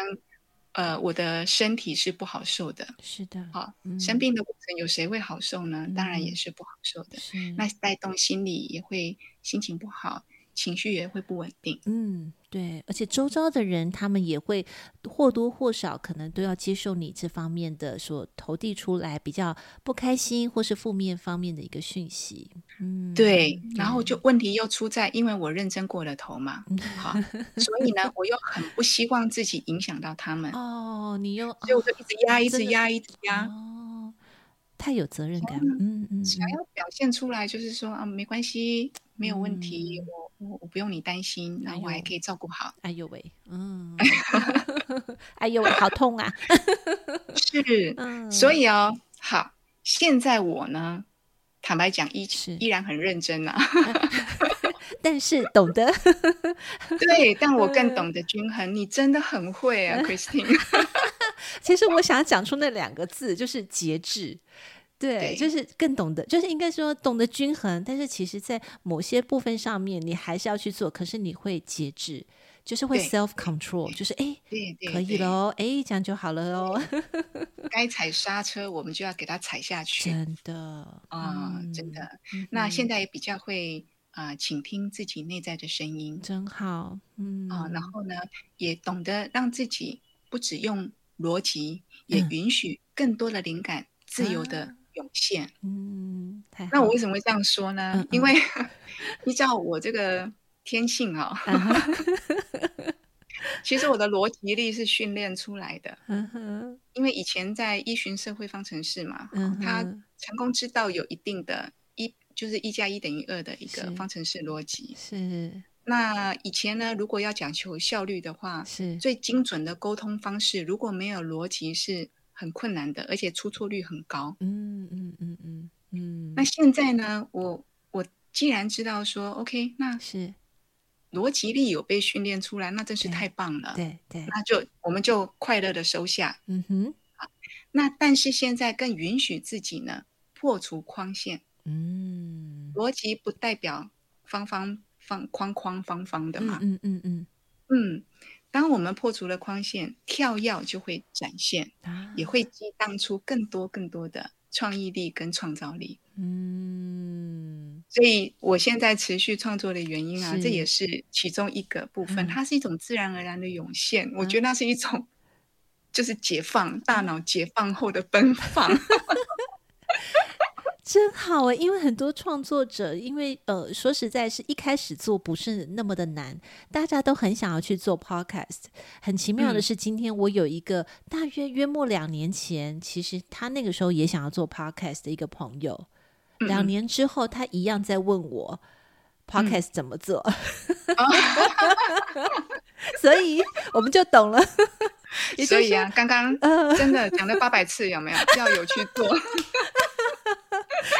呃，我的身体是不好受的。是的，好，生病的过程有谁会好受呢？当然也是不好受的。那带动心理也会心情不好。情绪也会不稳定，嗯，对，而且周遭的人他们也会或多或少可能都要接受你这方面的所投递出来比较不开心或是负面方面的一个讯息，嗯，对，然后就。问题又出在，因为我认真过了头嘛，好，所以呢，我又很不希望自己影响到他们，哦，你又，所以我就一直压，一直压，一直压，哦，太有责任感，嗯嗯，想要表现出来就是说啊，没关系，没有问题，我。我我不用你担心，然后我还可以照顾好。哎呦喂，嗯，哎呦喂，好痛啊！是，嗯、所以哦，好，现在我呢，坦白讲，依是依然很认真啊，但是懂得，对，但我更懂得均衡。你真的很会啊，Christine。其实我想要讲出那两个字，就是节制。对，对就是更懂得，就是应该说懂得均衡，但是其实，在某些部分上面，你还是要去做，可是你会节制，就是会 self control，就是哎，可以喽，哎，这样就好了哦。该踩刹车，我们就要给它踩下去。真的啊，嗯、真的。嗯、那现在也比较会啊，倾、呃、听自己内在的声音，真好。嗯啊，然后呢，也懂得让自己不只用逻辑，也允许更多的灵感、嗯、自由的。涌现，嗯，那我为什么会这样说呢？嗯嗯、因为 依照我这个天性啊、哦，嗯、其实我的逻辑力是训练出来的。嗯，因为以前在依循社会方程式嘛，他成功之道有一定的一，就是一加一等于二的一个方程式逻辑。是，是那以前呢，如果要讲求效率的话，是最精准的沟通方式，如果没有逻辑是。很困难的，而且出错率很高。嗯嗯嗯嗯嗯。那现在呢？我我既然知道说，OK，那是逻辑力有被训练出来，那真是太棒了。对对，对那就我们就快乐的收下。嗯哼。那但是现在更允许自己呢，破除框线。嗯。逻辑不代表方方方框框方方的嘛。嗯嗯嗯嗯。嗯。嗯当我们破除了框线，跳跃就会展现，啊、也会激荡出更多更多的创意力跟创造力。嗯，所以我现在持续创作的原因啊，这也是其中一个部分。嗯、它是一种自然而然的涌现，嗯、我觉得那是一种 就是解放、嗯、大脑解放后的奔放。真好诶，因为很多创作者，因为呃，说实在是一开始做不是那么的难，大家都很想要去做 podcast。很奇妙的是，今天我有一个大约约莫两年前，其实他那个时候也想要做 podcast 的一个朋友，两年之后他一样在问我 podcast 怎么做 所以我们就懂了。所以啊，刚刚 真的讲了八百次，有没有 要有去做？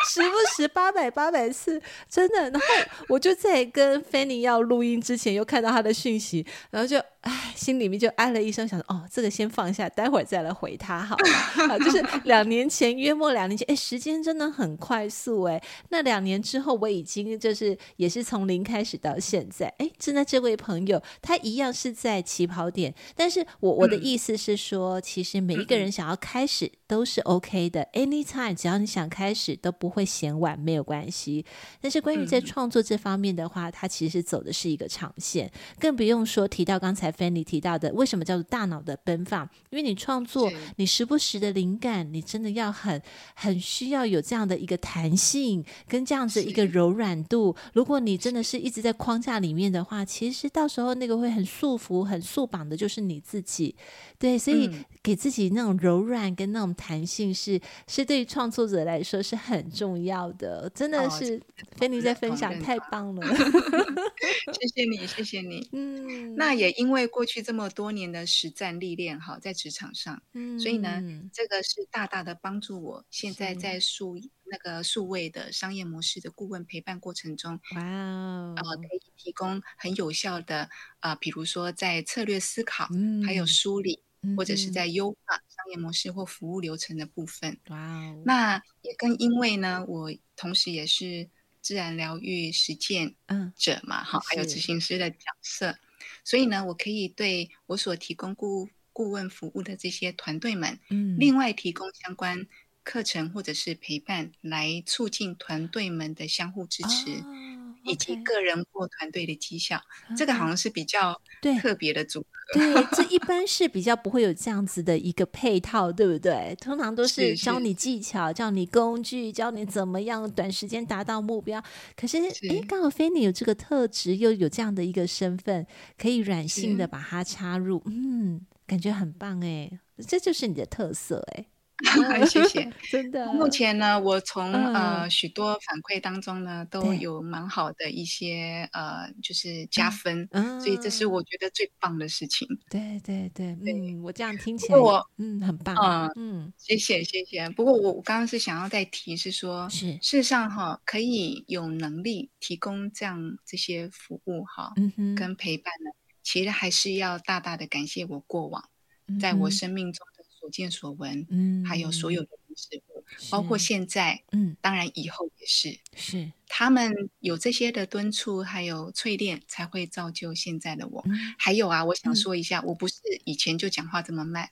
时不时八百八百次，真的。然后我就在跟 Fanny 要录音之前，又看到他的讯息，然后就唉，心里面就唉了一声，想说哦，这个先放下，待会儿再来回他好了。啊，就是两年前，约莫两年前，哎，时间真的很快速哎。那两年之后，我已经就是也是从零开始到现在，哎，真的这位朋友，他一样是在起跑点，但是我我的意思是说，其实每一个人想要开始都是 OK 的，anytime，只要你想开始都不会嫌晚，没有关系。但是关于在创作这方面的话，它其实走的是一个长线，更不用说提到刚才。Fanny 提到的，为什么叫做大脑的奔放？因为你创作，你时不时的灵感，你真的要很很需要有这样的一个弹性，跟这样子一个柔软度。如果你真的是一直在框架里面的话，其实到时候那个会很束缚、很束绑的，就是你自己。对，所以给自己那种柔软跟那种弹性是，是是对于创作者来说是很重要的。真的是 Fanny 在分享，太棒了！谢谢你，谢谢你。嗯，那也因为。过去这么多年的实战历练，哈，在职场上，嗯，所以呢，这个是大大的帮助我。现在在数那个数位的商业模式的顾问陪伴过程中，哇哦，呃，可以提供很有效的啊，比如说在策略思考，嗯，还有梳理，或者是在优化商业模式或服务流程的部分。哇哦，那也更因为呢，我同时也是自然疗愈实践者嘛，哈，还有执行师的角色。所以呢，我可以对我所提供顾顾问服务的这些团队们，嗯，另外提供相关课程或者是陪伴，来促进团队们的相互支持。哦以及个人或团队的绩效，嗯、这个好像是比较特别的组合。对，这 一般是比较不会有这样子的一个配套，对不对？通常都是教你技巧、教你工具、教你怎么样短时间达到目标。可是，哎，刚好 Fanny 有这个特质，又有这样的一个身份，可以软性的把它插入，嗯，感觉很棒哎，这就是你的特色哎。谢谢，真的。目前呢，我从、嗯、呃许多反馈当中呢，都有蛮好的一些呃，就是加分、嗯，所以这是我觉得最棒的事情。对对对，对，嗯，我这样听起来，我嗯很棒，嗯嗯，谢谢谢谢。不过我我刚刚是想要再提是说，是事实上哈，可以有能力提供这样这些服务哈，嗯哼，跟陪伴呢，其实还是要大大的感谢我过往、嗯、在我生命中。所见所闻，嗯，还有所有的事物，包括现在，嗯，当然以后也是，是他们有这些的敦促，还有淬炼，才会造就现在的我。嗯、还有啊，我想说一下、嗯，我不是以前就讲话这么慢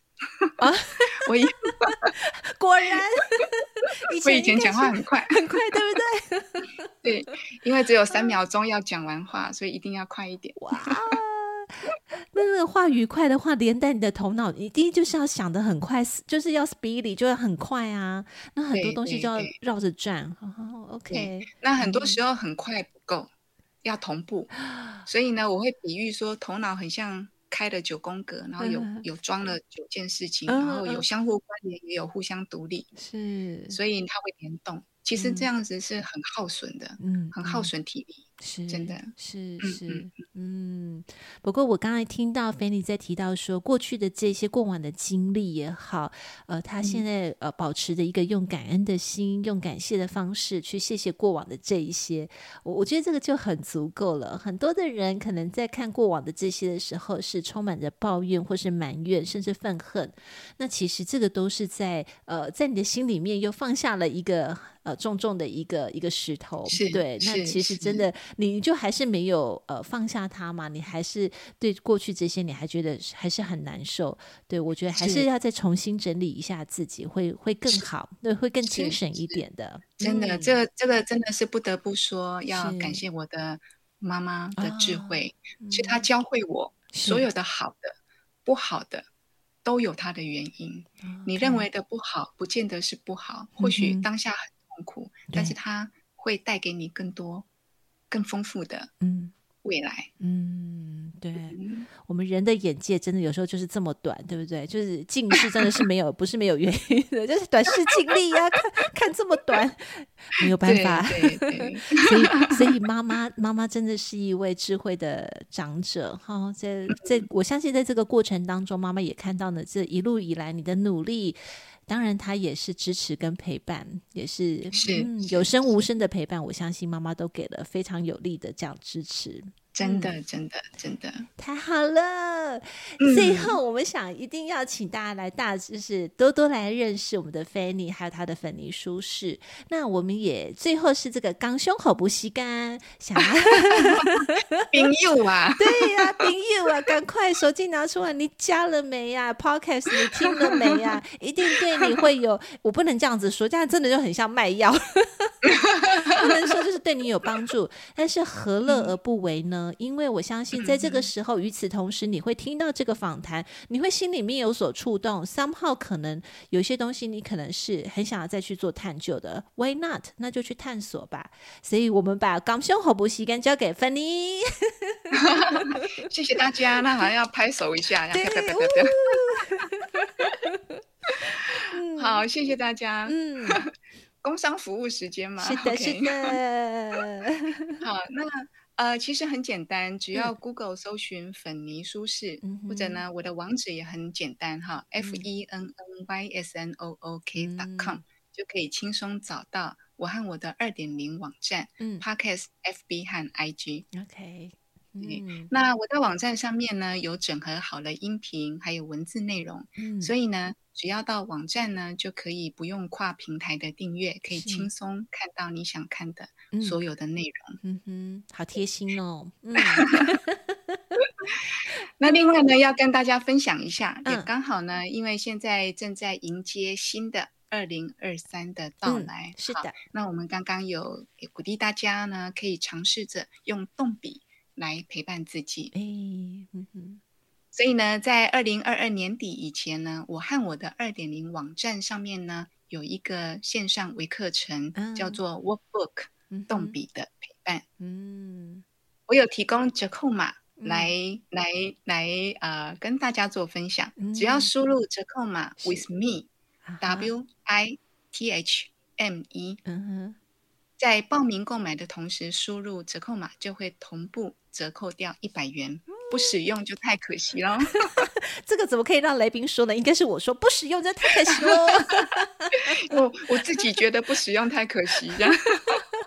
啊，我以果然，我以 前讲话很快，很快，对不对？对，因为只有三秒钟要讲完话，所以一定要快一点。哇。那那个话语快的话，连带你的头脑，你第一就是要想的很快，就是要 speedy，就要很快啊。那很多东西就要绕着转。OK，那很多时候很快不够，嗯，要同步。所以呢，我会比喻说，头脑很像开了九宫格，然后有有装了九件事情，然后有相互关联，也有互相独立。是，所以它会联动。其实这样子是很耗损的，嗯，很耗损体力。是真的，是是，嗯。不过我刚才听到菲尼在提到说，过去的这些过往的经历也好，呃，他现在呃保持着一个用感恩的心，用感谢的方式去谢谢过往的这一些，我我觉得这个就很足够了。很多的人可能在看过往的这些的时候，是充满着抱怨或是埋怨，甚至愤恨。那其实这个都是在呃，在你的心里面又放下了一个呃重重的一个一个石头，对。那其实真的。你就还是没有呃放下他嘛？你还是对过去这些你还觉得还是很难受？对，我觉得还是要再重新整理一下自己，会会更好，对，会更精神一点的。真的，这个这个真的是不得不说，要感谢我的妈妈的智慧，其实她教会我所有的好的、不好的都有它的原因。你认为的不好，不见得是不好，或许当下很痛苦，但是它会带给你更多。更丰富的嗯未来嗯，对嗯，我们人的眼界真的有时候就是这么短，对不对？就是近视真的是没有不是没有原因的，就是短视近利呀、啊，看看这么短没有办法。对对对 所以所以妈妈妈妈真的是一位智慧的长者哈，在在我相信在这个过程当中，妈妈也看到了这一路以来你的努力。当然，他也是支持跟陪伴，也是，是，嗯，有声无声的陪伴。我相信妈妈都给了非常有力的这样支持。真的，真的，真的太好了！嗯、最后，我们想一定要请大家来大，就是多多来认识我们的菲尼，还有他的粉泥舒适。那我们也最后是这个刚胸口不吸干，想要 冰柚啊，对呀、啊，冰柚啊，赶快手机拿出来，你加了没呀、啊、？Podcast 你听了没呀、啊？一定对你会有，我不能这样子说，这样真的就很像卖药，不能说就是对你有帮助，但是何乐而不为呢？因为我相信，在这个时候，与此同时，你会听到这个访谈，你会心里面有所触动。somehow 可能有些东西，你可能是很想要再去做探究的。Why not？那就去探索吧。所以，我们把港胸好不吸干交给芬妮。谢谢大家。那好像要拍手一下，对，好，谢谢大家。嗯，工商服务时间嘛，是的，是的。好，那。呃，其实很简单，只要 Google 搜寻“粉泥舒适”，嗯，或者呢，我的网址也很简单哈，f e n n y s n o o k dot com，嗯，就可以轻松找到我和我的二点零网站，嗯，Podcast FB 和 IG。OK，嗯，那我在网站上面呢，有整合好了音频还有文字内容，嗯，所以呢，只要到网站呢，就可以不用跨平台的订阅，可以轻松看到你想看的。所有的内容，嗯哼，好贴心哦。嗯 那另外呢，要跟大家分享一下，嗯、也刚好呢，因为现在正在迎接新的二零二三的到来，嗯。是的，那我们刚刚有鼓励大家呢，可以尝试着用动笔来陪伴自己。哎，嗯哼。所以呢，在二零二二年底以前呢，我和我的二点零网站上面呢，有一个线上微课程，嗯、叫做 Workbook。动笔的陪伴，嗯，我有提供折扣码来、嗯、来来呃跟大家做分享，嗯、只要输入折扣码 with me，W I T H M E。嗯，在报名购买的同时，输入折扣码就会同步折扣掉一百元。不使用就太可惜了。这个怎么可以让雷宾说呢？应该是我说不使用，这太可惜了。我我自己觉得不使用太可惜，这样。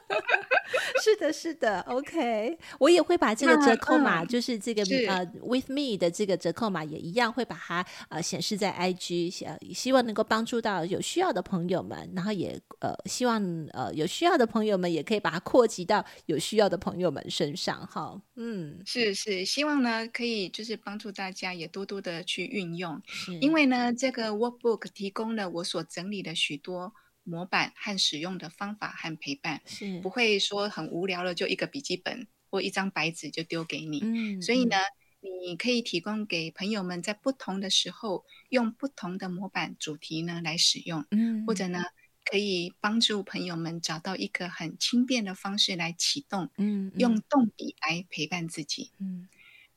是的，是的，OK，我也会把这个折扣码，嗯、就是这个是呃，with me 的这个折扣码也一样会把它呃显示在 IG，呃，希望能够帮助到有需要的朋友们，然后也呃希望呃有需要的朋友们也可以把它扩及到有需要的朋友们身上哈。嗯，是是，希望呢可以就是帮助大家也多多的去运用，因为呢这个 workbook 提供了我所整理的许多。模板和使用的方法和陪伴，是不会说很无聊了，就一个笔记本或一张白纸就丢给你。嗯，所以呢，你可以提供给朋友们在不同的时候用不同的模板主题呢来使用。嗯，或者呢，可以帮助朋友们找到一个很轻便的方式来启动。嗯，用动笔来陪伴自己。嗯，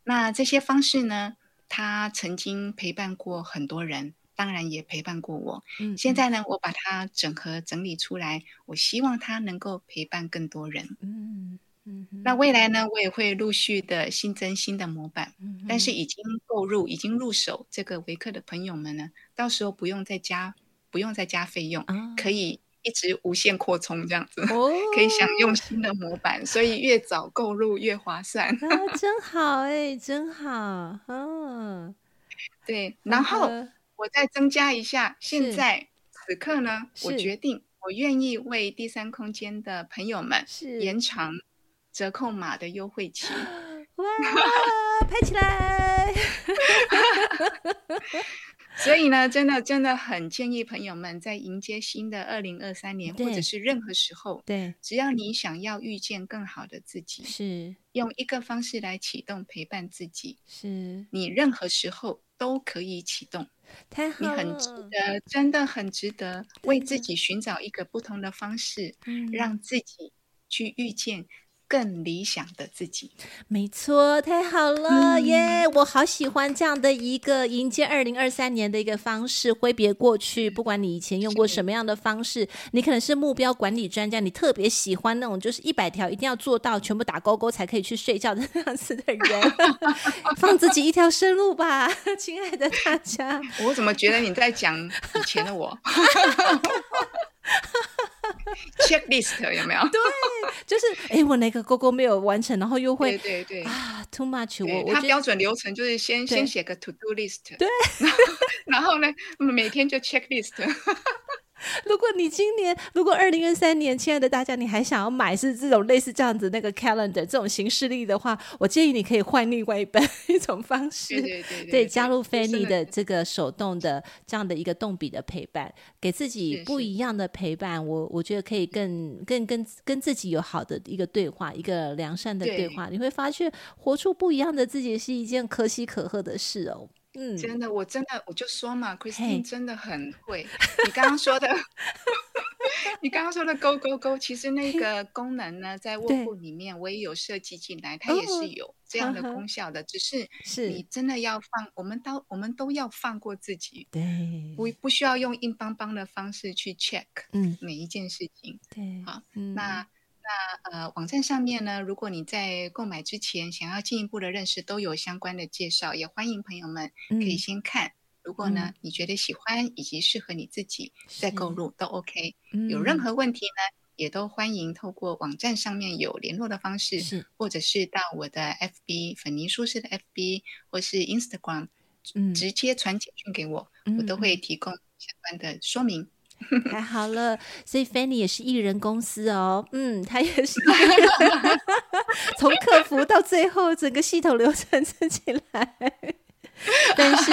那这些方式呢，他曾经陪伴过很多人。当然也陪伴过我，嗯，现在呢，我把它整合整理出来，我希望它能够陪伴更多人，嗯嗯。那未来呢，我也会陆续的新增新的模板，嗯，但是已经购入、已经入手这个维克的朋友们呢，到时候不用再加，不用再加费用，哦，可以一直无限扩充这样子，哦，可以享用新的模板，所以越早购入越划算。啊，真好哎，真好，哦，对，然后。我再增加一下，现在此刻呢，我决定，我愿意为第三空间的朋友们延长折扣码的优惠期。哇，拍起来！所以呢，真的真的很建议朋友们在迎接新的二零二三年，或者是任何时候，对，只要你想要遇见更好的自己，是用一个方式来启动陪伴自己，是你任何时候都可以启动。太好，你很值得，真的很值得为自己寻找一个不同的方式，让自己去遇见。更理想的自己，没错，太好了耶！嗯 yeah, 我好喜欢这样的一个迎接二零二三年的一个方式，挥别过去。不管你以前用过什么样的方式，你可能是目标管理专家，你特别喜欢那种就是一百条一定要做到，全部打勾勾才可以去睡觉的那样子 的人，放自己一条生路吧，亲爱的大家。我怎么觉得你在讲以前的我？checklist 有没有？对，就是哎，我哪个勾勾没有完成，然后又会对对对啊，too much 我。我他标准流程就是先先写个 to do list，对，然后 呢，每天就 checklist。如果你今年，如果二零二三年，亲爱的大家，你还想要买是这种类似这样子那个 calendar 这种形式力的话，我建议你可以换另外一本一种方式，对对对，对，对，加入 Fanny 的这个手动的这样的一个动笔的陪伴，给自己不一样的陪伴。我我觉得可以更更跟跟自己有好的一个对话，一个良善的对话，对，你会发现活出不一样的自己是一件可喜可贺的事哦。嗯，真的，我真的，我就说嘛，Christine 真的很会。你刚刚说的，你刚刚说的勾勾勾，其实那个功能呢，在 Workbook 里面我也有设计进来，它也是有这样的功效的。只是是你真的要放，我们都我们都要放过自己，对，不不需要用硬邦邦的方式去 check，嗯，每一件事情，对，好，那。那呃，网站上面呢，如果你在购买之前想要进一步的认识，都有相关的介绍，也欢迎朋友们可以先看。嗯、如果呢、嗯，你觉得喜欢以及适合你自己，再购入都 OK。有任何问题呢，也都欢迎透过网站上面有联络的方式，或者是到我的 FB 粉泥舒适的 FB 或是 Instagram，嗯，直接传简讯给我，嗯，我都会提供相关的说明。太好了，所以 Fanny 也是艺人公司哦，嗯，他也是 从客服到最后整个系统流程自己来。但是，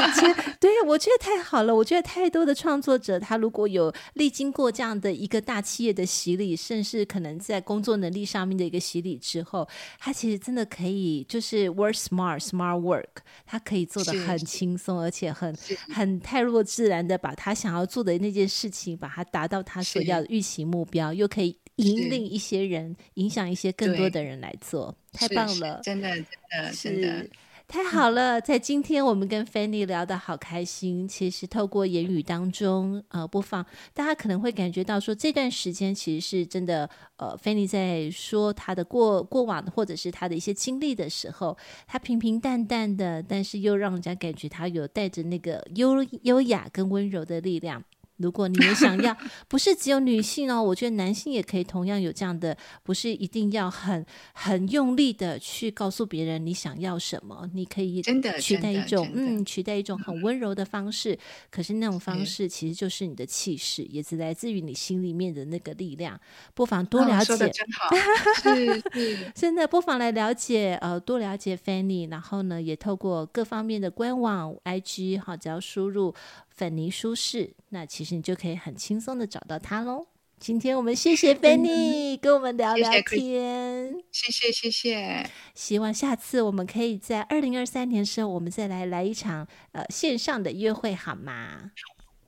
对，我觉得太好了。我觉得太多的创作者，他如果有历经过这样的一个大企业的洗礼，甚至可能在工作能力上面的一个洗礼之后，他其实真的可以就是 work smart, smart work，他可以做的很轻松，而且很很泰若自然的把他想要做的那件事情，把它达到他所要的预期目标，又可以引领一些人，影响一些更多的人来做，太棒了，真的，真的，真的。太好了，在今天我们跟 Fanny 聊得好开心。其实透过言语当中，呃，不妨大家可能会感觉到说，这段时间其实是真的，呃，Fanny 在说他的过过往或者是他的一些经历的时候，他平平淡淡的，但是又让人家感觉他有带着那个优优雅跟温柔的力量。如果你也想要，不是只有女性哦，我觉得男性也可以同样有这样的，不是一定要很很用力的去告诉别人你想要什么，你可以真的取代一种嗯，取代一种很温柔的方式，嗯、可是那种方式其实就是你的气势，也是来自于你心里面的那个力量。不妨多了解，哦、真好，是是，真的不妨来了解，呃，多了解 Fanny，然后呢，也透过各方面的官网、IG，好，只要输入。粉泥舒适，那其实你就可以很轻松的找到他喽。今天我们谢谢 Fanny、嗯、跟我们聊聊天，谢谢谢谢。希望下次我们可以在二零二三年的时候，我们再来来一场呃线上的约会，好吗？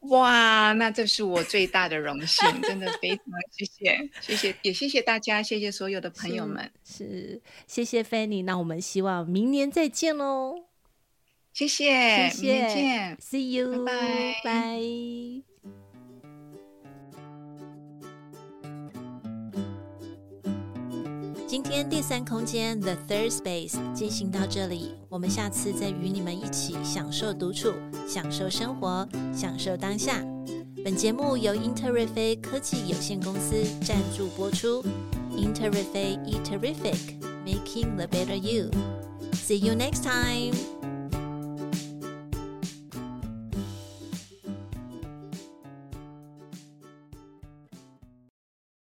哇，那这是我最大的荣幸，真的非常谢谢谢谢，也谢谢大家，谢谢所有的朋友们，是，是谢谢 Fanny。那我们希望明年再见喽。谢谢，谢谢，明天见，See you，拜拜。今天第三空间 The Third Space 进行到这里，我们下次再与你们一起享受独处，享受生活，享受当下。本节目由英特瑞飞科技有限公司赞助播出。英特瑞飞，E Terrific，Making the Better You。See you next time。